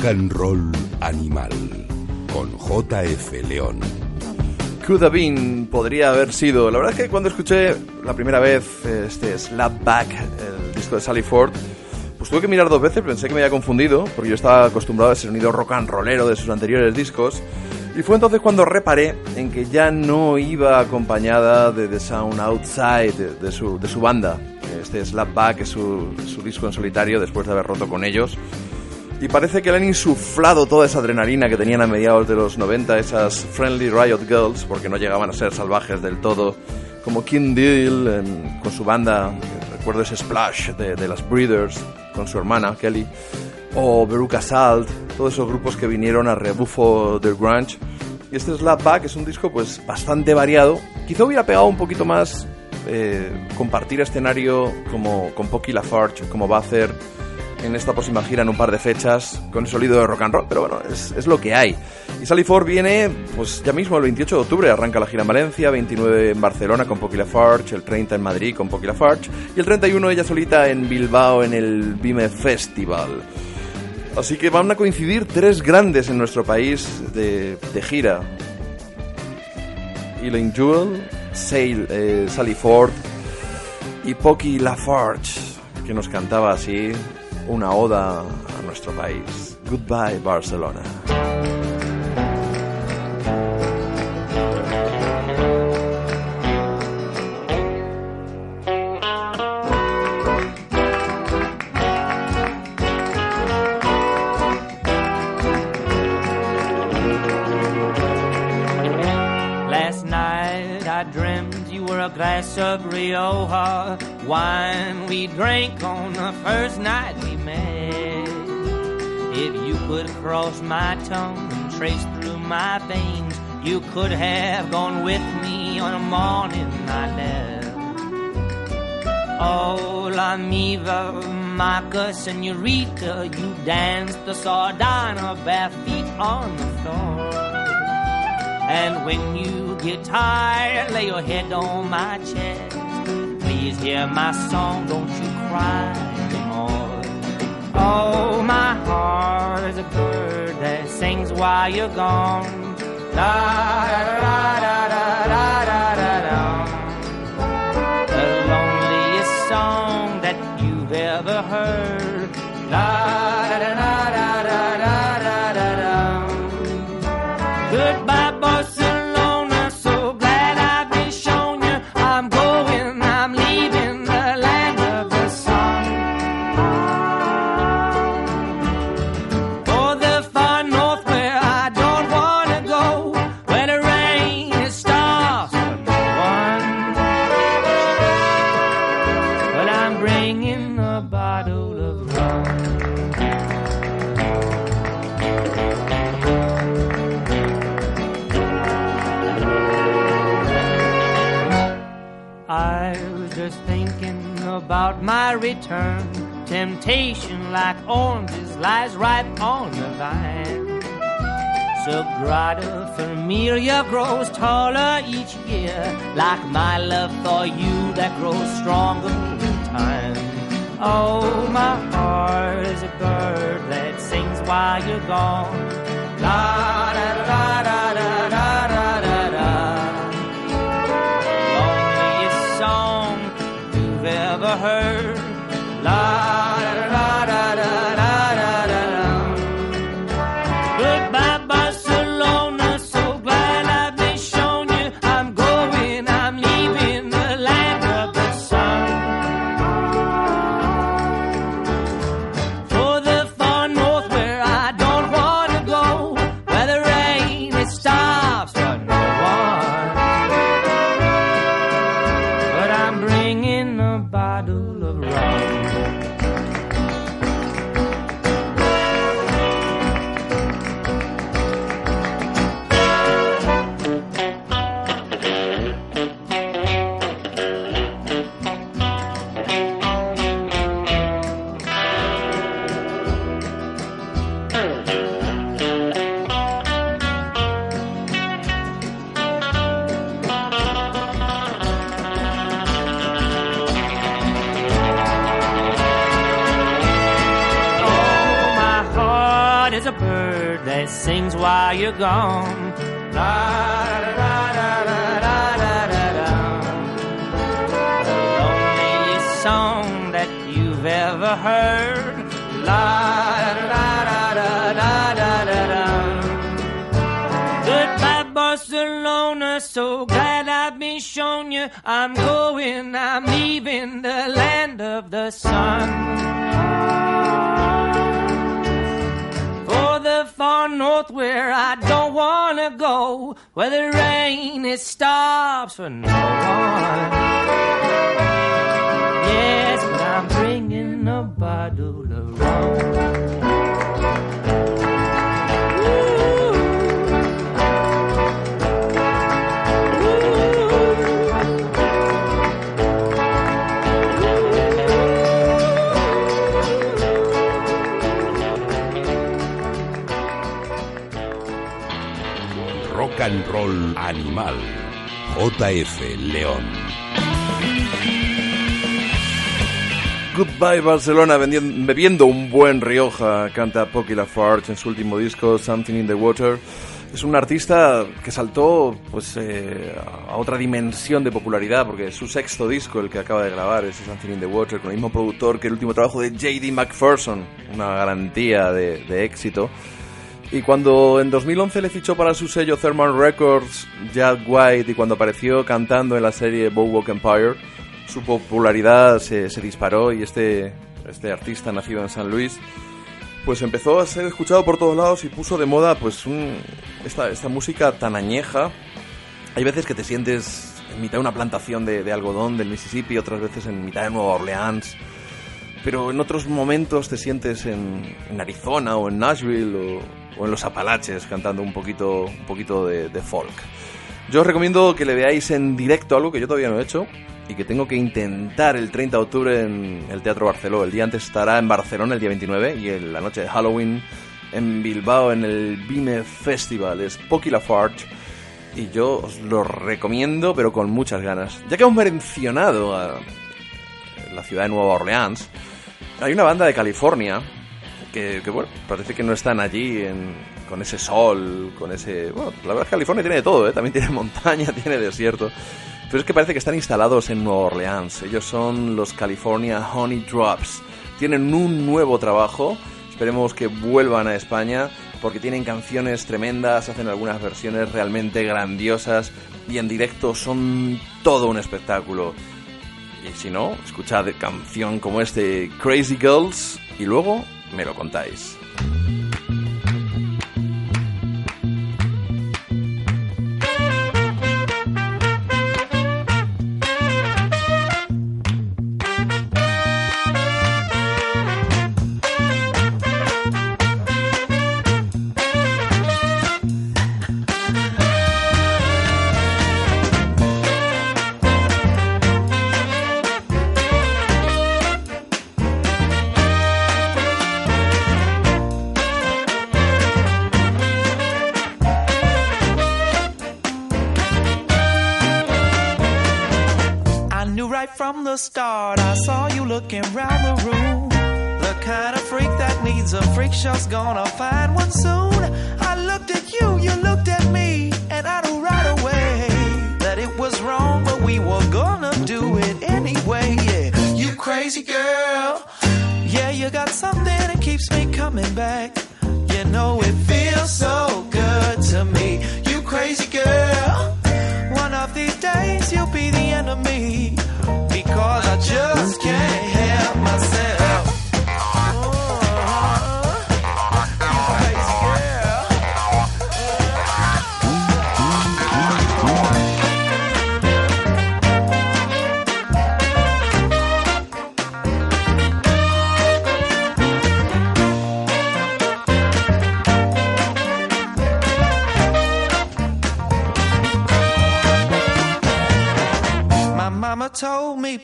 And Roll Animal con JF León. Could have been, podría haber sido. La verdad es que cuando escuché la primera vez este Slapback, el disco de Sally Ford, pues tuve que mirar dos veces, pensé que me había confundido, porque yo estaba acostumbrado a ese sonido rock and rollero de sus anteriores discos. Y fue entonces cuando reparé en que ya no iba acompañada de The Sound Outside, de, de su, de su banda. Este Slapback es su, su disco en solitario después de haber roto con ellos. Y parece que le han insuflado toda esa adrenalina que tenían a mediados de los 90 esas Friendly Riot Girls, porque no llegaban a ser salvajes del todo, como Kim Deal con su banda, recuerdo ese Splash de, de las Breeders, con su hermana Kelly, o Veruca Salt, todos esos grupos que vinieron a rebufo del grunge. Y este Slapback es un disco pues bastante variado. Quizá hubiera pegado un poquito más eh, compartir escenario como con Pocky Lafarge, como va a hacer en esta próxima gira en un par de fechas con el sonido de rock and roll, pero bueno, es, es lo que hay. Y Sally Ford viene, pues ya mismo el 28 de octubre arranca la gira en Valencia, 29 en Barcelona con Pocky Lafarge, el 30 en Madrid con Pocky Lafarge y el 31 ella solita en Bilbao en el Vime Festival. Así que van a coincidir tres grandes en nuestro país de, de gira. Elaine Jewel, Sale, eh, Sally Ford y Pocky Lafarge, que nos cantaba así una oda a nuestro país. Goodbye Barcelona. Last night I dreamed you were a glass of Rioja wine we drank on the first night we met. If you could cross my tongue and trace through my veins, you could have gone with me on a morning I left. Oh, La Miva, Maca, Senorita, you danced the sardana bare feet on the floor. And when you get tired, lay your head on my chest. Please hear my song, don't you cry anymore. Oh, my heart is a bird that sings while you're gone. Da da da da da da da da. The loneliest song that you've ever heard. Da da da. da. Temptation like oranges lies ripe on the vine. Sagrada Familia grows taller each year, like my love for you that grows stronger with time. Oh, my heart is a bird that sings while you're gone. La I'm going, I'm leaving the land of the sun. For the far north where I don't wanna go, where the rain it stops for no one. Yes, but I'm bringing a bottle of rum. Rock and Roll Animal. JF León. Goodbye Barcelona, bebiendo un buen Rioja, canta Pocky Lafarge en su último disco, Something in the Water. Es un artista que saltó pues, eh, a otra dimensión de popularidad, porque es su sexto disco, el que acaba de grabar, ese Something in the Water, con el mismo productor que el último trabajo de J.D. McPherson, una garantía de éxito. Y cuando en 2011 le fichó para su sello Thermal Records Jack White y cuando apareció cantando en la serie Boardwalk Empire, su popularidad se, disparó y este, este artista nacido en San Luis pues empezó a ser escuchado por todos lados y puso de moda pues esta, esta música tan añeja. Hay veces que te sientes en mitad de una plantación de, de algodón del Mississippi, otras veces en mitad de Nueva Orleans pero en otros momentos te sientes en, en Arizona o en Nashville o, en los Apalaches cantando un poquito, un poquito de, de folk. Yo os recomiendo que le veáis en directo algo que yo todavía no he hecho y que tengo que intentar el 30 de octubre en el Teatro Barceló. El día antes estará en Barcelona el día 29 y en la noche de Halloween en Bilbao en el Bime Festival. Es Pocky Lafarge y yo os lo recomiendo pero con muchas ganas. Ya que hemos mencionado a la ciudad de Nueva Orleans, hay una banda de California que, bueno, parece que no están allí en- con ese sol, con ese... Bueno, la verdad es que California tiene de todo, ¿eh? También tiene montaña, tiene desierto. Pero es que parece que están instalados en Nueva Orleans. Ellos son los California Honey Drops. Tienen un nuevo trabajo. Esperemos que vuelvan a España porque tienen canciones tremendas, hacen algunas versiones realmente grandiosas y en directo son todo un espectáculo. Y si no, escuchad canción como este Crazy Girls y luego me lo contáis. Start. I saw you looking round the room. The kind of freak that needs a freak show's gonna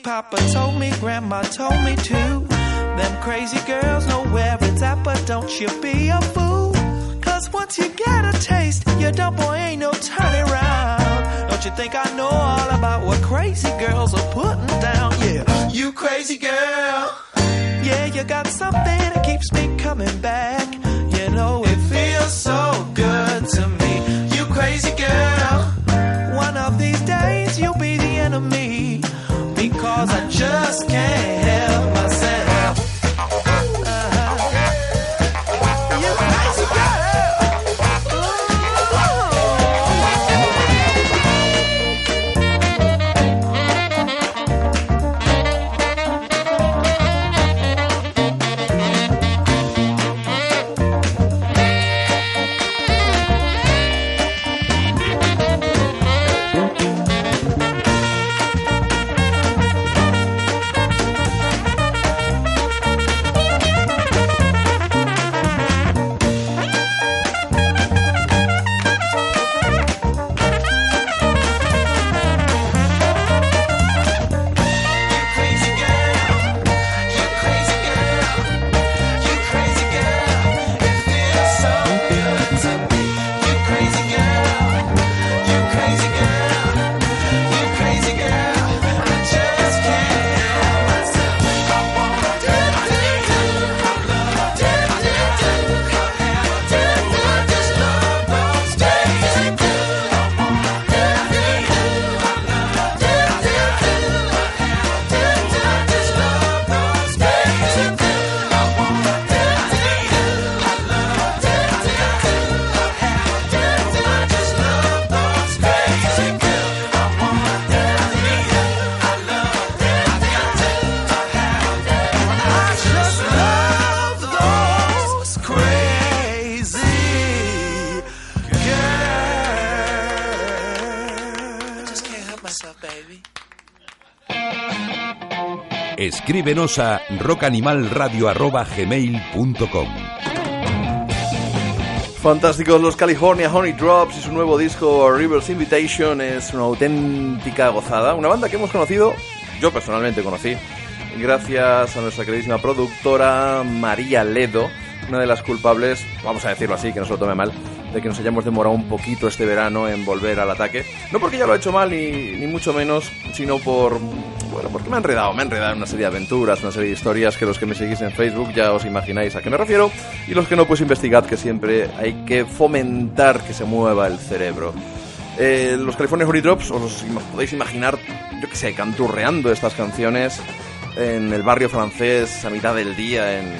Papa told me, Grandma told me too. Them crazy girls know where it's at, but don't you be a fool. Cause once you get a taste, your don't, boy, ain't no turning around. Don't you think I know all about what crazy girls are putting down? Yeah, you crazy girl. Yeah, you got something that keeps me coming back. You know it feels so good to me. Can't help Escríbenos a Fantásticos los California Honey Drops y su nuevo disco River's Invitation es una auténtica gozada. Una banda que hemos conocido, yo personalmente conocí, gracias a nuestra queridísima productora María Ledo, una de las culpables, vamos a decirlo así, que no se lo tome mal, de que nos hayamos demorado un poquito este verano en volver al ataque. No porque ella lo ha hecho mal, ni mucho menos, sino por. Me ha enredado, me ha enredado en una serie de aventuras, una serie de historias que los que me seguís en Facebook ya os imagináis a qué me refiero. Y los que no, pues investigad que siempre hay que fomentar que se mueva el cerebro. Eh, los California Honey Drops, os podéis imaginar, yo que sé, canturreando estas canciones en el barrio francés a mitad del día en,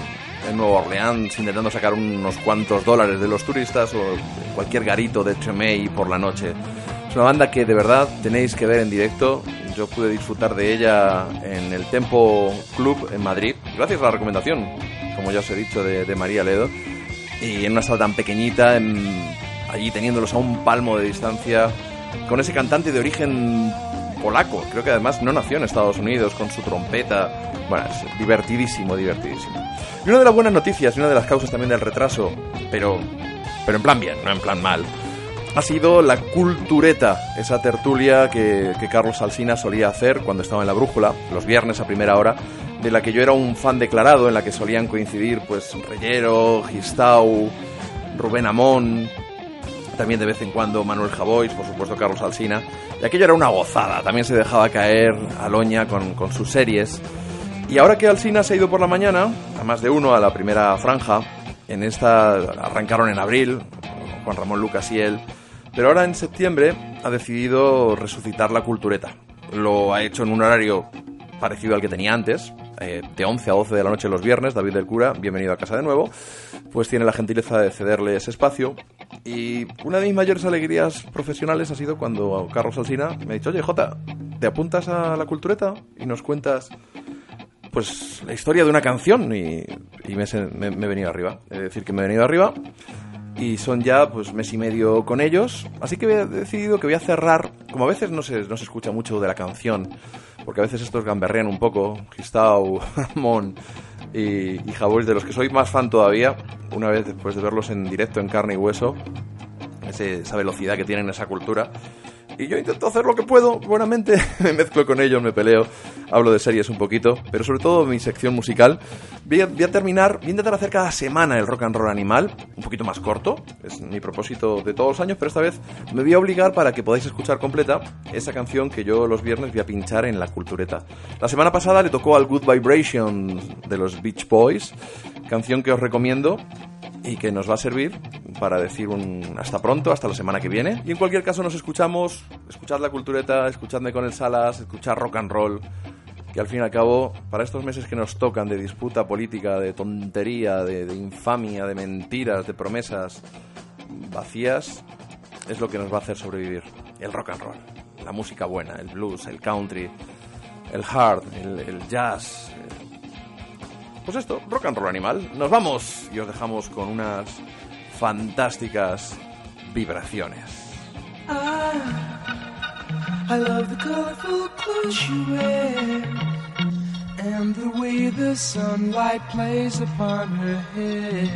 en Nueva Orleans, intentando sacar unos cuantos dólares de los turistas o cualquier garito de Tremay por la noche. Es una banda que de verdad tenéis que ver en directo. Yo pude disfrutar de ella en el Tempo Club en Madrid, gracias a la recomendación, como ya os he dicho, de, María Ledo. Y en una sala tan pequeñita, allí teniéndolos a un palmo de distancia, con ese cantante de origen polaco. Creo que además no nació en Estados Unidos con su trompeta. Bueno, es divertidísimo, divertidísimo. Y una de las buenas noticias y una de las causas también del retraso, pero, pero en plan bien, no en plan mal, ha sido la cultureta, esa tertulia que, que Carlos Alsina solía hacer cuando estaba en la brújula, los viernes a primera hora, de la que yo era un fan declarado, en la que solían coincidir pues Reyero, Gistau, Rubén Amón, también de vez en cuando Manuel Javois, por supuesto Carlos Alsina, y aquello era una gozada, también se dejaba caer Aloña con, con sus series. Y ahora que Alsina se ha ido por la mañana, a más de uno a la primera franja, en esta arrancaron en abril, Juan Ramón Lucas y él, pero ahora en septiembre ha decidido resucitar la cultureta. Lo ha hecho en un horario parecido al que tenía antes, eh, de 11 a 12 de la noche los viernes, David del Cura, bienvenido a casa de nuevo, pues tiene la gentileza de cederle ese espacio. Y una de mis mayores alegrías profesionales ha sido cuando Carlos Alsina me ha dicho, oye Jota, ¿te apuntas a la cultureta y nos cuentas pues la historia de una canción? Y, me he venido arriba. Es decir, que me he venido arriba y son ya pues mes y medio con ellos. Así que he decidido que voy a cerrar, como a veces no se, no se escucha mucho de la canción, porque a veces estos gamberrean un poco, Gistau, Mon y, y Javois, de los que soy más fan todavía, una vez después de verlos en directo en carne y hueso, esa velocidad que tienen, esa cultura. Y yo intento hacer lo que puedo, buenamente, me mezclo con ellos, me peleo, hablo de series un poquito, pero sobre todo mi sección musical. Voy a, voy a terminar, voy a intentar hacer cada semana el rock and roll animal, un poquito más corto, es mi propósito de todos los años, pero esta vez me voy a obligar para que podáis escuchar completa esa canción que yo los viernes voy a pinchar en la cultureta. La semana pasada le tocó al Good Vibration de los Beach Boys, canción que os recomiendo y que nos va a servir para decir un hasta pronto, hasta la semana que viene. Y en cualquier caso nos escuchamos, escuchad la cultureta, escuchadme con el Salas, escuchad rock and roll, que al fin y al cabo, para estos meses que nos tocan de disputa política, de tontería, de, infamia, de mentiras, de promesas vacías, es lo que nos va a hacer sobrevivir. El rock and roll, la música buena, el blues, el country, el hard, el jazz, pues esto, rock and roll animal. Nos vamos y os dejamos con unas fantásticas vibraciones. I love the colorful clothes you wear and the way the sunlight plays upon her hair.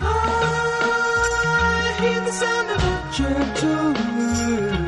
I hear the sound of a gentle word